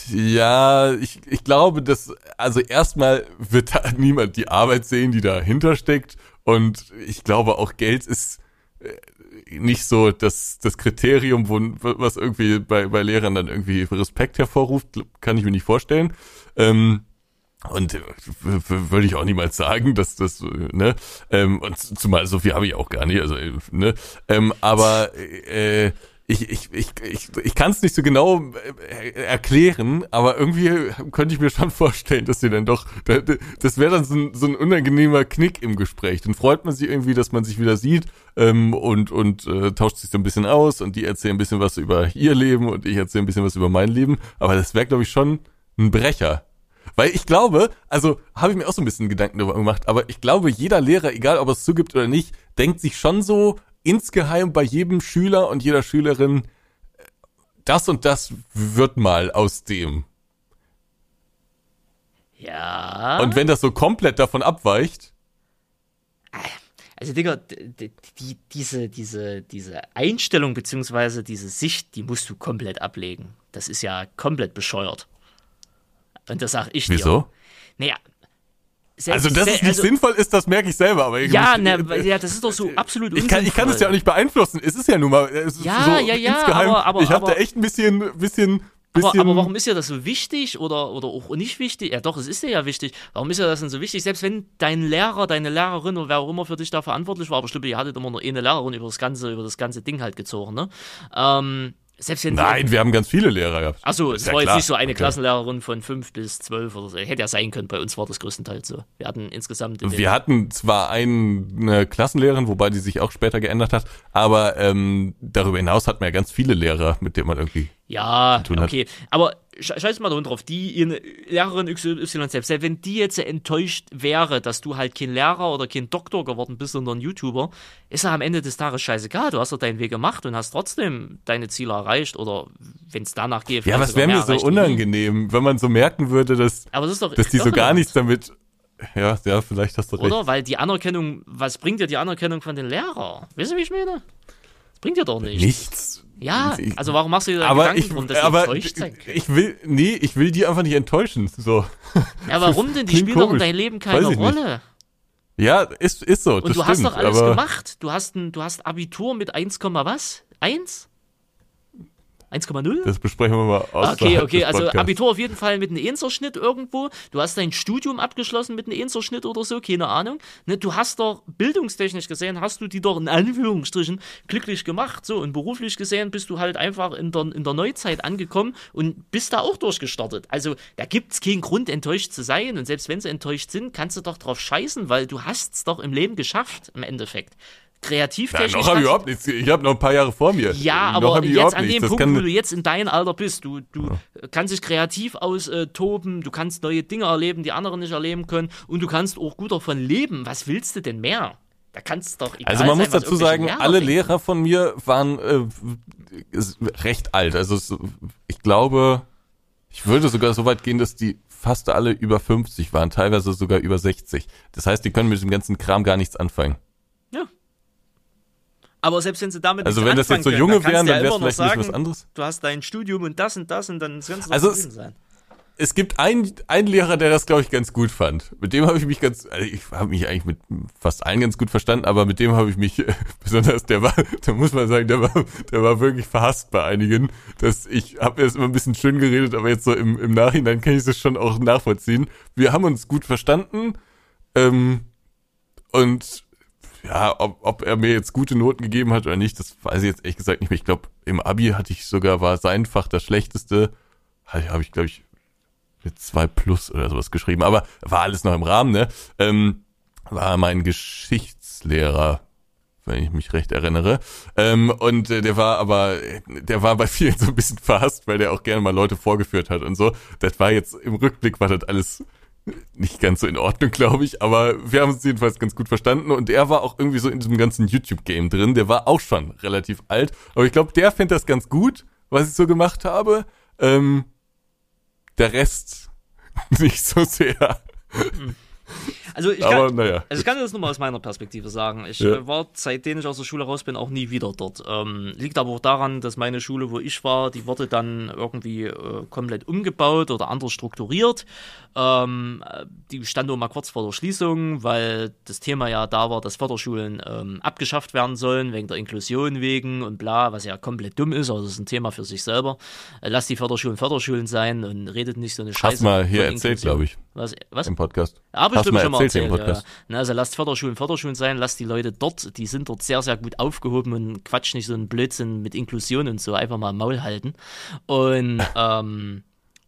Ja, ich, ich glaube, dass, also erstmal wird da niemand die Arbeit sehen, die dahinter steckt. Und ich glaube auch Geld ist äh, nicht so das, das Kriterium, wo, was irgendwie bei, bei Lehrern dann irgendwie Respekt hervorruft, kann ich mir nicht vorstellen. Ähm, und äh, würde ich auch niemals sagen, dass das, ne, ähm, und zumal so viel habe ich auch gar nicht, also, ne, ähm, aber äh, ich, ich, ich, ich, ich kann es nicht so genau äh, erklären, aber irgendwie könnte ich mir schon vorstellen, dass sie dann doch, das wäre dann so ein, so ein unangenehmer Knick im Gespräch. Dann freut man sich irgendwie, dass man sich wieder sieht ähm, und, und äh, tauscht sich so ein bisschen aus und die erzählen ein bisschen was über ihr Leben und ich erzähle ein bisschen was über mein Leben. Aber das wäre, glaube ich, schon ein Brecher. Weil ich glaube, also habe ich mir auch so ein bisschen Gedanken darüber gemacht, aber ich glaube, jeder Lehrer, egal ob er es zugibt oder nicht, denkt sich schon so insgeheim bei jedem Schüler und jeder Schülerin, das und das wird mal aus dem. Ja. Und wenn das so komplett davon abweicht. Also, Digga, die, die, diese, diese, diese Einstellung beziehungsweise diese Sicht, die musst du komplett ablegen. Das ist ja komplett bescheuert. Und das sag ich dir. Wieso? Naja. Also, dass es nicht also, sinnvoll ist, das merke ich selber. Aber ja, na, ja, das ist doch so absolut ich kann, ich kann es ja auch nicht beeinflussen. Es ist ja nun mal. Es ja, so ja, ja, insgeheim, aber, aber, ich habe da echt ein bisschen, bisschen aber, aber, warum ist ja das so wichtig oder, oder auch nicht wichtig? Ja, doch, es ist dir ja wichtig. Warum ist ja das denn so wichtig? Selbst wenn dein Lehrer, deine Lehrerin oder wer auch immer für dich da verantwortlich war, aber stimmt, ihr hattet immer nur eine Lehrerin über das ganze, über das ganze Ding halt gezogen, ne? Ähm, selbst wenn Nein, wir haben ganz viele Lehrer gehabt. Achso, es ja war klar. jetzt nicht so eine okay. Klassenlehrerin von fünf bis zwölf oder so. Hätte ja sein können, bei uns war das größtenteils so. Wir hatten insgesamt. Wir hatten zwar eine Klassenlehrerin, wobei die sich auch später geändert hat, aber ähm, darüber hinaus hatten wir ja ganz viele Lehrer, mit denen man irgendwie. Ja, okay. Aber scheiß mal drauf, die ihre Lehrerin XY selbst, wenn die jetzt enttäuscht wäre, dass du halt kein Lehrer oder kein Doktor geworden bist, sondern YouTuber, ist ja am Ende des Tages scheißegal. Du hast doch deinen Weg gemacht und hast trotzdem deine Ziele erreicht oder wenn es danach geht. Ja, was wäre mir so unangenehm, wenn man so merken würde, dass, Aber das ist doch dass die so gar nichts damit ja, ja, vielleicht hast du recht. Oder? Weil die Anerkennung, was bringt dir die Anerkennung von den Lehrern? Weißt du, wie ich meine? Das bringt dir doch nichts. Nichts. Ja, also warum machst du dir da aber Gedanken ich, drum, dass aber enttäuscht sein Ich will, nee, ich will die einfach nicht enttäuschen, so. Ja, warum denn? Die spielen doch in deinem Leben keine Rolle. Nicht. Ja, ist, ist so. Und du stimmt, hast doch alles gemacht. Du hast, ein, du hast Abitur mit 1, was? 1? 1,0? Das besprechen wir mal aus. Okay, okay, also Abitur auf jeden Fall mit einem Einserschnitt irgendwo. Du hast dein Studium abgeschlossen mit einem Einserschnitt oder so, keine Ahnung. Ne, du hast doch bildungstechnisch gesehen, hast du die doch in Anführungsstrichen glücklich gemacht. So, und beruflich gesehen bist du halt einfach in der, in der Neuzeit angekommen und bist da auch durchgestartet. Also da gibt es keinen Grund, enttäuscht zu sein. Und selbst wenn sie enttäuscht sind, kannst du doch drauf scheißen, weil du hast es doch im Leben geschafft, im Endeffekt kreativtechnisch. Ja, noch habe ich überhaupt nichts. Ich habe noch ein paar Jahre vor mir. Ja, aber jetzt an dem Punkt, wo du jetzt in deinem Alter bist, du, du ja. kannst dich kreativ austoben, du kannst neue Dinge erleben, die andere nicht erleben können und du kannst auch gut davon leben. Was willst du denn mehr? Da kannst doch egal Also man sein, muss dazu sagen, Lehrer alle denken. Lehrer von mir waren äh, recht alt. Also ich glaube, ich würde sogar so weit gehen, dass die fast alle über 50 waren, teilweise sogar über 60. Das heißt, die können mit dem ganzen Kram gar nichts anfangen. Aber selbst wenn sie damit Also wenn das jetzt so können, junge wären, dann wäre es vielleicht sagen, was anderes. Du hast dein Studium und das und das und dann kannst du also es, sein. Es gibt einen, einen Lehrer, der das, glaube ich, ganz gut fand. Mit dem habe ich mich ganz, also ich habe mich eigentlich mit fast allen ganz gut verstanden, aber mit dem habe ich mich besonders, der war, da muss man sagen, der war, der war wirklich verhasst bei einigen. Dass ich habe erst immer ein bisschen schön geredet, aber jetzt so im, im Nachhinein kann ich das schon auch nachvollziehen. Wir haben uns gut verstanden ähm, und ja, ob, ob er mir jetzt gute Noten gegeben hat oder nicht, das weiß ich jetzt ehrlich gesagt nicht mehr. Ich glaube, im Abi hatte ich sogar, war sein Fach das schlechteste. Habe ich, glaube ich, mit zwei plus oder sowas geschrieben. Aber war alles noch im Rahmen, ne? Ähm, war mein Geschichtslehrer, wenn ich mich recht erinnere. Ähm, und äh, der war aber, der war bei vielen so ein bisschen verhasst, weil der auch gerne mal Leute vorgeführt hat und so. Das war jetzt, im Rückblick war das alles nicht ganz so in Ordnung, glaube ich, aber wir haben uns jedenfalls ganz gut verstanden und er war auch irgendwie so in diesem ganzen YouTube-Game drin. Der war auch schon relativ alt, aber ich glaube, der findet das ganz gut, was ich so gemacht habe. Ähm, der Rest nicht so sehr. Also ich, Aber, kann, naja, also ich kann das nur mal aus meiner Perspektive sagen. Ich Ja. äh, war, seitdem ich aus der Schule raus bin, auch nie wieder dort. Ähm, liegt aber auch daran, dass meine Schule, wo ich war, die wurde dann irgendwie äh, komplett umgebaut oder anders strukturiert. Ähm, äh, die stand nur mal kurz vor der Schließung, weil das Thema ja da war, dass Förderschulen ähm, abgeschafft werden sollen, wegen der Inklusion wegen und bla, was ja komplett dumm ist, also das ist ein Thema für sich selber. Äh, lasst die Förderschulen Förderschulen sein und redet nicht so eine Scheiße. hast mal hier erzählt, glaube ich, Was? was? im Podcast. Aber Hast bestimmt mal schon mal erzählt im ja. Podcast. Na, also lasst Förderschulen Förderschulen sein, lasst die Leute dort, die sind dort sehr, sehr gut aufgehoben und quatsch nicht so einen Blödsinn mit Inklusion und so, einfach mal Maul halten. Und ähm,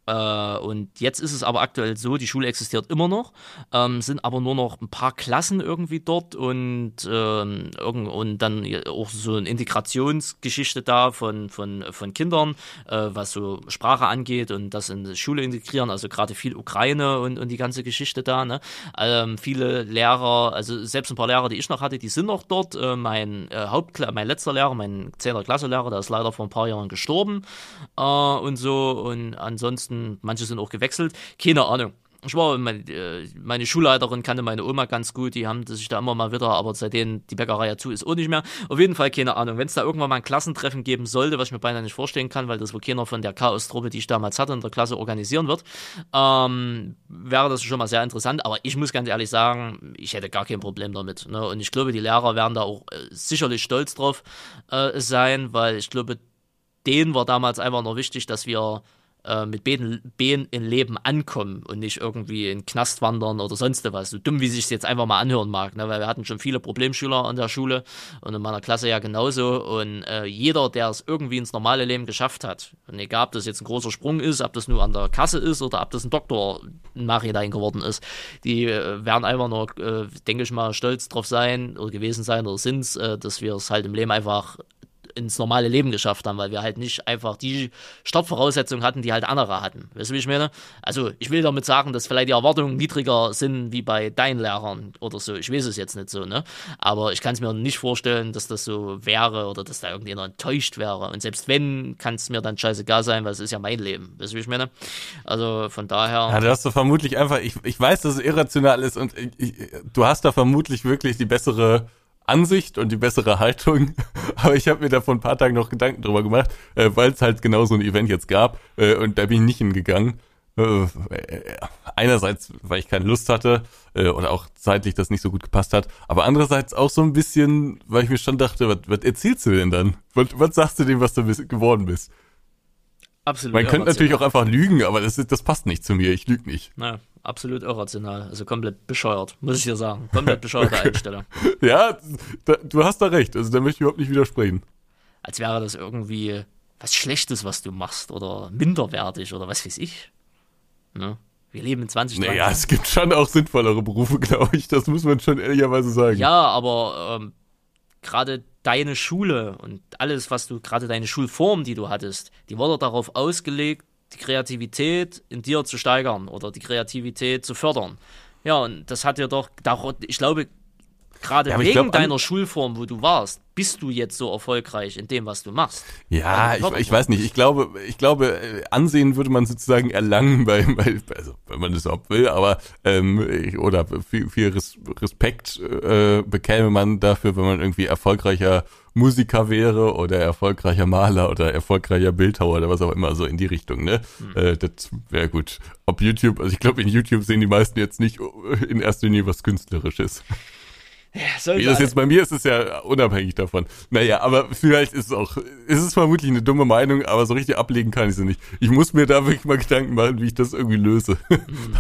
äh, und jetzt ist es aber aktuell so, die Schule existiert immer noch, ähm, sind aber nur noch ein paar Klassen irgendwie dort und, ähm, irgend, und dann auch so eine Integrationsgeschichte da von, von, von Kindern, äh, was so Sprache angeht und das in die Schule integrieren, also gerade viel Ukraine und, und die ganze Geschichte da. Ne? Ähm, viele Lehrer, also selbst ein paar Lehrer, die ich noch hatte, die sind noch dort. Äh, mein äh, Hauptkla mein letzter Lehrer, mein 10. Klasse Lehrer, der ist leider vor ein paar Jahren gestorben äh, und so. Und ansonsten, manche sind auch gewechselt. Keine Ahnung. Ich war, meine, äh, meine Schulleiterin kannte meine Oma ganz gut, die haben sich da immer mal wieder, aber seitdem die Bäckerei ja zu ist, auch nicht mehr. Auf jeden Fall keine Ahnung. Wenn es da irgendwann mal ein Klassentreffen geben sollte, was ich mir beinahe nicht vorstellen kann, weil das wohl keiner von der Chaos-Truppe, die ich damals hatte in der Klasse, organisieren wird, ähm, wäre das schon mal sehr interessant. Aber ich muss ganz ehrlich sagen, ich hätte gar kein Problem damit. Ne? Und ich glaube, die Lehrer werden da auch äh, sicherlich stolz drauf äh, sein, weil ich glaube, denen war damals einfach noch wichtig, dass wir äh, mit Behen, Behen im Leben ankommen und nicht irgendwie in Knast wandern oder sonst was. So dumm, wie sich jetzt einfach mal anhören mag, ne? weil wir hatten schon viele Problemschüler an der Schule und in meiner Klasse ja genauso. Und äh, jeder, der es irgendwie ins normale Leben geschafft hat, und egal, ob das jetzt ein großer Sprung ist, ob das nur an der Kasse ist oder ob das ein Doktor im Nachhinein geworden ist, die äh, werden einfach nur, äh, denke ich mal, stolz drauf sein oder gewesen sein oder sind äh, dass wir es halt im Leben einfach ins normale Leben geschafft haben, weil wir halt nicht einfach die Startvoraussetzungen hatten, die halt andere hatten. Weißt du, wie ich meine? Also ich will damit sagen, dass vielleicht die Erwartungen niedriger sind wie bei deinen Lehrern oder so. Ich weiß es jetzt nicht so, ne? Aber ich kann es mir nicht vorstellen, dass das so wäre oder dass da irgendjemand enttäuscht wäre. Und selbst wenn, kann es mir dann scheißegal sein, weil es ist ja mein Leben. Weißt du, wie ich meine? Also von daher. Ja, du hast doch vermutlich einfach, ich, ich weiß, dass es irrational ist und ich, ich, du hast da vermutlich wirklich die bessere Ansicht und die bessere Haltung, aber ich habe mir da vor ein paar Tagen noch Gedanken drüber gemacht, äh, weil es halt genau so ein Event jetzt gab äh, und da bin ich nicht hingegangen. Äh, äh, einerseits, weil ich keine Lust hatte äh, oder auch zeitlich das nicht so gut gepasst hat, aber andererseits auch so ein bisschen, weil ich mir schon dachte, was, was erzählst du denn dann? Was, was sagst du dem, was du bist, geworden bist? absolut Man könnte natürlich auch einfach lügen, aber das, das passt nicht zu mir, ich lüge nicht. Naja, absolut irrational. Also komplett bescheuert, muss ich dir sagen. Komplett bescheuerte Einstellung. Ja, da, du hast da recht. Also da möchte ich überhaupt nicht widersprechen. als wäre das irgendwie was Schlechtes, was du machst oder minderwertig oder was weiß ich. Ne? Wir leben in 20 Naja, es gibt schon auch sinnvollere Berufe, glaube ich. Das muss man schon ehrlicherweise sagen. Ja, aber ähm, gerade deine Schule und alles, was du, gerade deine Schulform, die du hattest, die wurde darauf ausgelegt, die Kreativität in dir zu steigern oder die Kreativität zu fördern. Ja, und das hat dir doch, ich glaube, gerade Ja, wegen glaub, deiner Schulform, wo du warst, bist du jetzt so erfolgreich in dem, was du machst. Ja, ich, ich weiß nicht. Ich glaube, ich glaube, äh, Ansehen würde man sozusagen erlangen, bei, bei also wenn man das überhaupt will, aber ähm, ich- oder viel, viel Res- Respekt äh, bekäme man dafür, wenn man irgendwie erfolgreicher Musiker wäre oder erfolgreicher Maler oder erfolgreicher Bildhauer oder was auch immer, so in die Richtung, ne? Äh, das wäre gut. Ob YouTube, also ich glaube, in YouTube sehen die meisten jetzt nicht in erster Linie was Künstlerisches. Sollen Wie das jetzt bei mir ist, ist ja unabhängig davon. Naja, aber vielleicht ist es auch, ist es vermutlich eine dumme Meinung, aber so richtig ablegen kann ich sie nicht. Ich muss mir da wirklich mal Gedanken machen, wie ich das irgendwie löse.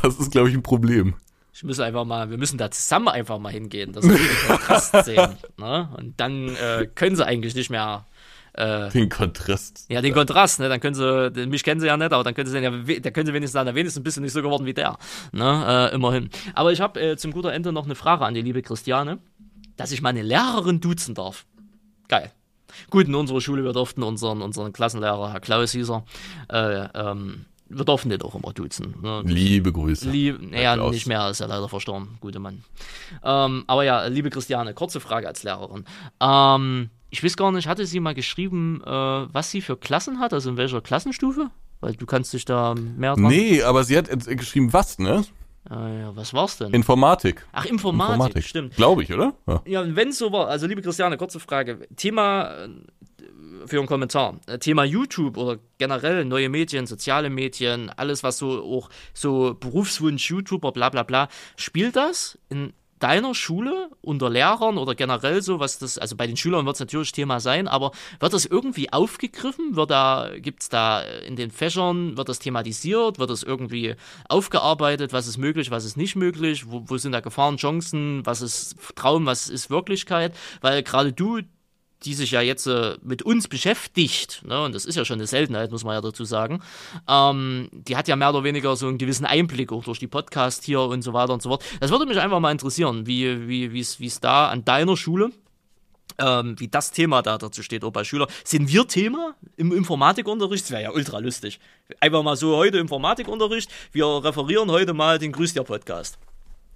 Das ist, glaube ich, ein Problem. Ich muss einfach mal, wir müssen da zusammen einfach mal hingehen, dass wir den Kontrast sehen. Ne? Und dann äh, können sie eigentlich nicht mehr. Äh, Den Kontrast. ja, den Kontrast, ne? Dann können sie, mich kennen sie ja nicht, aber dann können sie sehen, ja, da können sie wenigstens sagen, wenigstens bist du nicht so geworden wie der. Ne? Äh, immerhin. Aber ich habe äh, zum guten Ende noch eine Frage an die liebe Christiane, dass ich meine Lehrerin duzen darf. Geil. Gut, in unserer Schule, wir durften unseren, unseren Klassenlehrer, Herr Klaus hieß er, äh, ähm, wir dürfen den auch immer duzen. Ne? Liebe Grüße. Lieb, naja, nicht mehr, ist ja leider verstorben, gute Mann. Ähm, aber ja, liebe Christiane, kurze Frage als Lehrerin. Ähm, ich weiß gar nicht, hatte sie mal geschrieben, äh, was sie für Klassen hat, also in welcher Klassenstufe? Weil du kannst dich da mehr dran. Nee, aber sie hat geschrieben, was, ne? Äh, ja, was war's denn? Informatik. Ach, Informatik, stimmt. Glaube ich, oder? Ja. Ja, wenn es so war, also liebe Christiane, kurze Frage. Thema äh, für einen Kommentar. Äh, Thema YouTube oder generell neue Medien, soziale Medien, alles, was so auch so Berufswunsch, YouTuber, bla bla bla. Spielt das in deiner Schule unter Lehrern oder generell so, was das, also bei den Schülern wird es natürlich Thema sein, aber wird das irgendwie aufgegriffen? Wird da, gibt es da in den Fächern, wird das thematisiert, wird das irgendwie aufgearbeitet, was ist möglich, was ist nicht möglich, wo, wo sind da Gefahren, Chancen, was ist Traum, was ist Wirklichkeit? Weil gerade du, die sich ja jetzt äh, mit uns beschäftigt, ne, und das ist ja schon eine Seltenheit, muss man ja dazu sagen, ähm, die hat ja mehr oder weniger so einen gewissen Einblick auch durch die Podcast hier und so weiter und so fort. Das würde mich einfach mal interessieren, wie wie wie es da an deiner Schule ähm, wie das Thema da dazu steht, auch bei Schülern. Sind wir Thema im Informatikunterricht? Das wäre ja ultra lustig. Einfach mal so heute Informatikunterricht. Wir referieren heute mal den Grüß dir Podcast.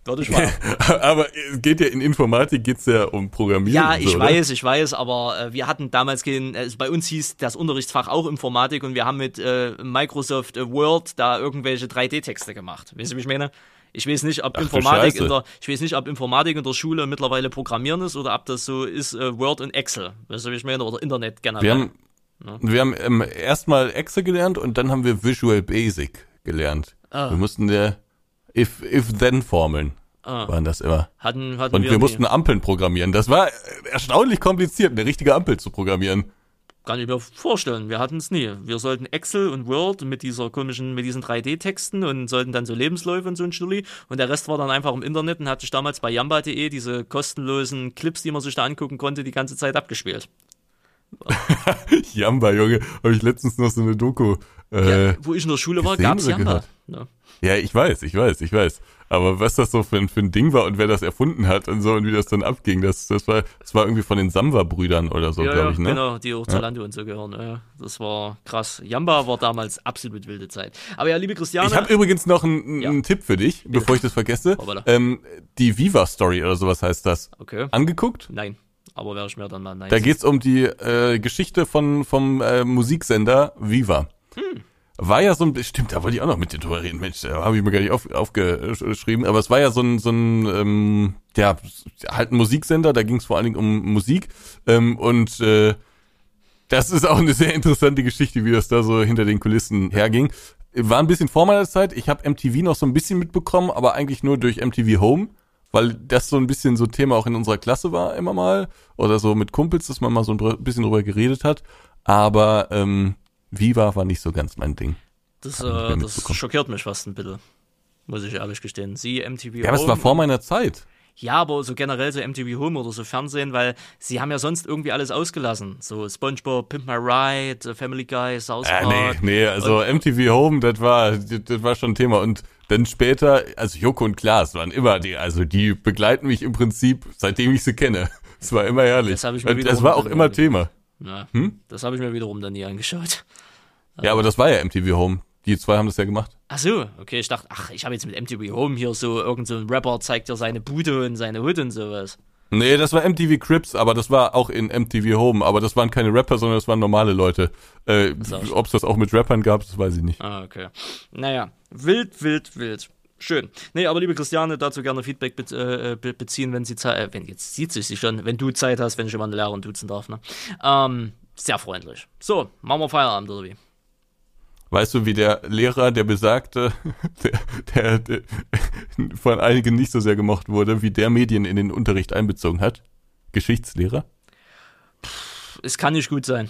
Würde ich mal. aber es geht ja in Informatik geht's ja um Programmieren. Ja, ich so, oder? weiß, ich weiß, aber äh, wir hatten damals kein, also bei uns hieß das Unterrichtsfach auch Informatik und wir haben mit äh, Microsoft äh, Word da irgendwelche 3D-Texte gemacht. Weißt du, wie ich meine? Ich weiß nicht, ob Ach Informatik in der, ich weiß nicht, ob Informatik in der Schule mittlerweile Programmieren ist oder ob das so ist äh, Word und Excel. Weißt du, wie ich meine? Oder Internet generell. Wir haben, wir haben ähm, erstmal Excel gelernt und dann haben wir Visual Basic gelernt. Ah. Wir mussten der If-Then-Formeln Ah. waren das immer. hatten, hatten Und wir, wir mussten Ampeln programmieren. Das war erstaunlich kompliziert, eine richtige Ampel zu programmieren. Kann ich mir vorstellen. Wir hatten es nie. Wir sollten Excel und Word mit dieser komischen, mit diesen 3D-Texten und sollten dann so Lebensläufe und so ein Stulli. Und der Rest war dann einfach im Internet und hat sich damals bei jamba.de diese kostenlosen Clips, die man sich da angucken konnte, die ganze Zeit abgespielt. Jamba, Junge, habe ich letztens noch so eine Doku. Äh, ja, wo ich in der Schule war, gab's oder Jamba. Ja. Ja, ich weiß, ich weiß, ich weiß. Aber was das so für ein, für ein Ding war und wer das erfunden hat und so und wie das dann abging, das, das war, das war irgendwie von den Samba-Brüdern oder so, ja, glaube ja, ich, ne? genau, die auch Zalando und so gehören. Ja, das war krass. Jamba war damals absolut wilde Zeit. Aber ja, liebe Christiane, Ich habe übrigens noch einen, Ja. einen Tipp für dich, bevor ich das vergesse. Hoppala. Ähm, die Viva-Story oder sowas heißt das. okay, Angeguckt? nein, aber werde ich mir dann mal nein. Da geht's um die äh, Geschichte von vom äh, Musiksender Viva. Hm. War ja so ein, stimmt, da wollte ich auch noch mit dir drüber reden, Mensch, da habe ich mir gar nicht auf, aufgeschrieben, aber es war ja so ein, so ein, ähm, ja, halt ein Musiksender, da ging es vor allen Dingen um Musik ähm, und äh, das ist auch eine sehr interessante Geschichte, wie das da so hinter den Kulissen herging. War ein bisschen vor meiner Zeit, ich habe MTV noch so ein bisschen mitbekommen, aber eigentlich nur durch MTV Home, weil das so ein bisschen so Thema auch in unserer Klasse war immer mal oder so mit Kumpels, dass man mal so ein bisschen drüber geredet hat, aber ähm, Viva war nicht so ganz mein Ding. Das, äh, das schockiert mich fast ein bisschen. Muss ich ehrlich gestehen. Sie, MTV Ja, aber es war vor meiner Zeit. Ja, aber so generell so MTV Home oder so Fernsehen, weil sie haben ja sonst irgendwie alles ausgelassen. So SpongeBob, Pimp My Ride, Family Guy, South Äh, Park. nee, nee, also MTV Home, das war, das war schon Thema. Und dann später, also Joko und Klaas waren immer die, also die begleiten mich im Prinzip, seitdem ich sie kenne. Es war immer herrlich. Das ich mir Und das war auch immer Thema. Ja, Hm? Das habe ich mir wiederum dann nie angeschaut. Ja, aber das war ja MTV Home. Die zwei haben das ja gemacht. Ach so, okay, ich dachte, ach, ich habe jetzt mit MTV Home hier so, irgend so ein Rapper zeigt dir seine Bude und seine Hood und sowas. Nee, das war MTV Crips, aber das war auch in MTV Home. Aber das waren keine Rapper, sondern das waren normale Leute. Äh, Ob es das auch mit Rappern gab, das weiß ich nicht. Ah, okay. Naja, wild, wild, wild. Schön. Nee, aber liebe Christiane, dazu gerne Feedback be äh, be beziehen, wenn sie Zeit, äh, wenn jetzt sieht sich sie schon, wenn du Zeit hast, wenn ich immer eine Lehrerin duzen darf, ne? Ähm, sehr freundlich. So, machen wir Feierabend, oder wie? Weißt du, wie der Lehrer, der besagte, der, der, der von einigen nicht so sehr gemocht wurde, wie der Medien in den Unterricht einbezogen hat? Geschichtslehrer? Es kann nicht gut sein.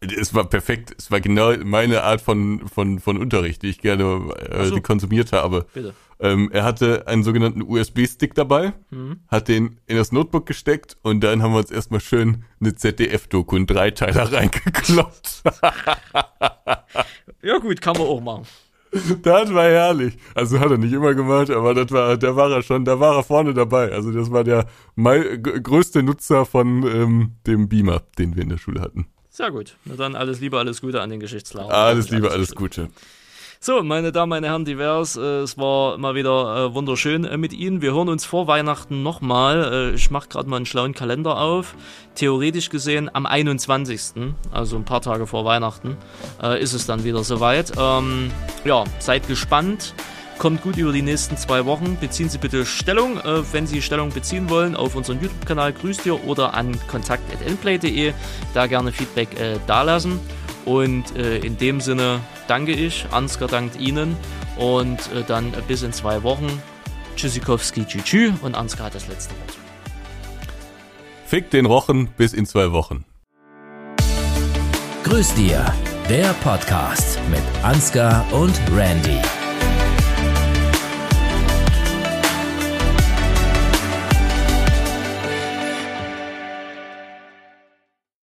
Es war perfekt. Es war genau meine Art von, von, von Unterricht, die ich gerne äh, so. konsumiert habe. Bitte. Ähm, er hatte einen sogenannten USB-Stick dabei, Mhm. hat den in das Notebook gesteckt und dann haben wir uns erstmal schön eine ZDF-Doku in Dreiteiler reingekloppt. Ja gut, kann man auch machen. Das war herrlich. Also hat er nicht immer gemacht, aber das war, da war er schon, da war er vorne dabei. Also das war der größte Nutzer von ähm, dem Beamer, den wir in der Schule hatten. Sehr gut. Na dann alles Liebe, alles Gute an den Geschichtslehrer. Alles Liebe, alles Gute. So, meine Damen, meine Herren, divers, äh, es war mal wieder äh, wunderschön äh, mit Ihnen. Wir hören uns vor Weihnachten nochmal. Ich mache gerade mal einen schlauen Kalender auf. Theoretisch gesehen am 21., also ein paar Tage vor Weihnachten, ist es dann wieder soweit. Ähm, ja, seid gespannt. Kommt gut über die nächsten zwei Wochen. Beziehen Sie bitte Stellung, äh, wenn Sie Stellung beziehen wollen, auf unseren YouTube-Kanal Grüßt ihr oder an kontakt.nplay.de. Da gerne Feedback äh, dalassen. Und äh, in dem Sinne danke ich, Ansgar dankt Ihnen und äh, dann bis in zwei Wochen. Tschüssikowski, tschü und Ansgar hat das letzte Wort. Fick den Rochen bis in zwei Wochen. Grüß dir, der Podcast mit Ansgar und Randy.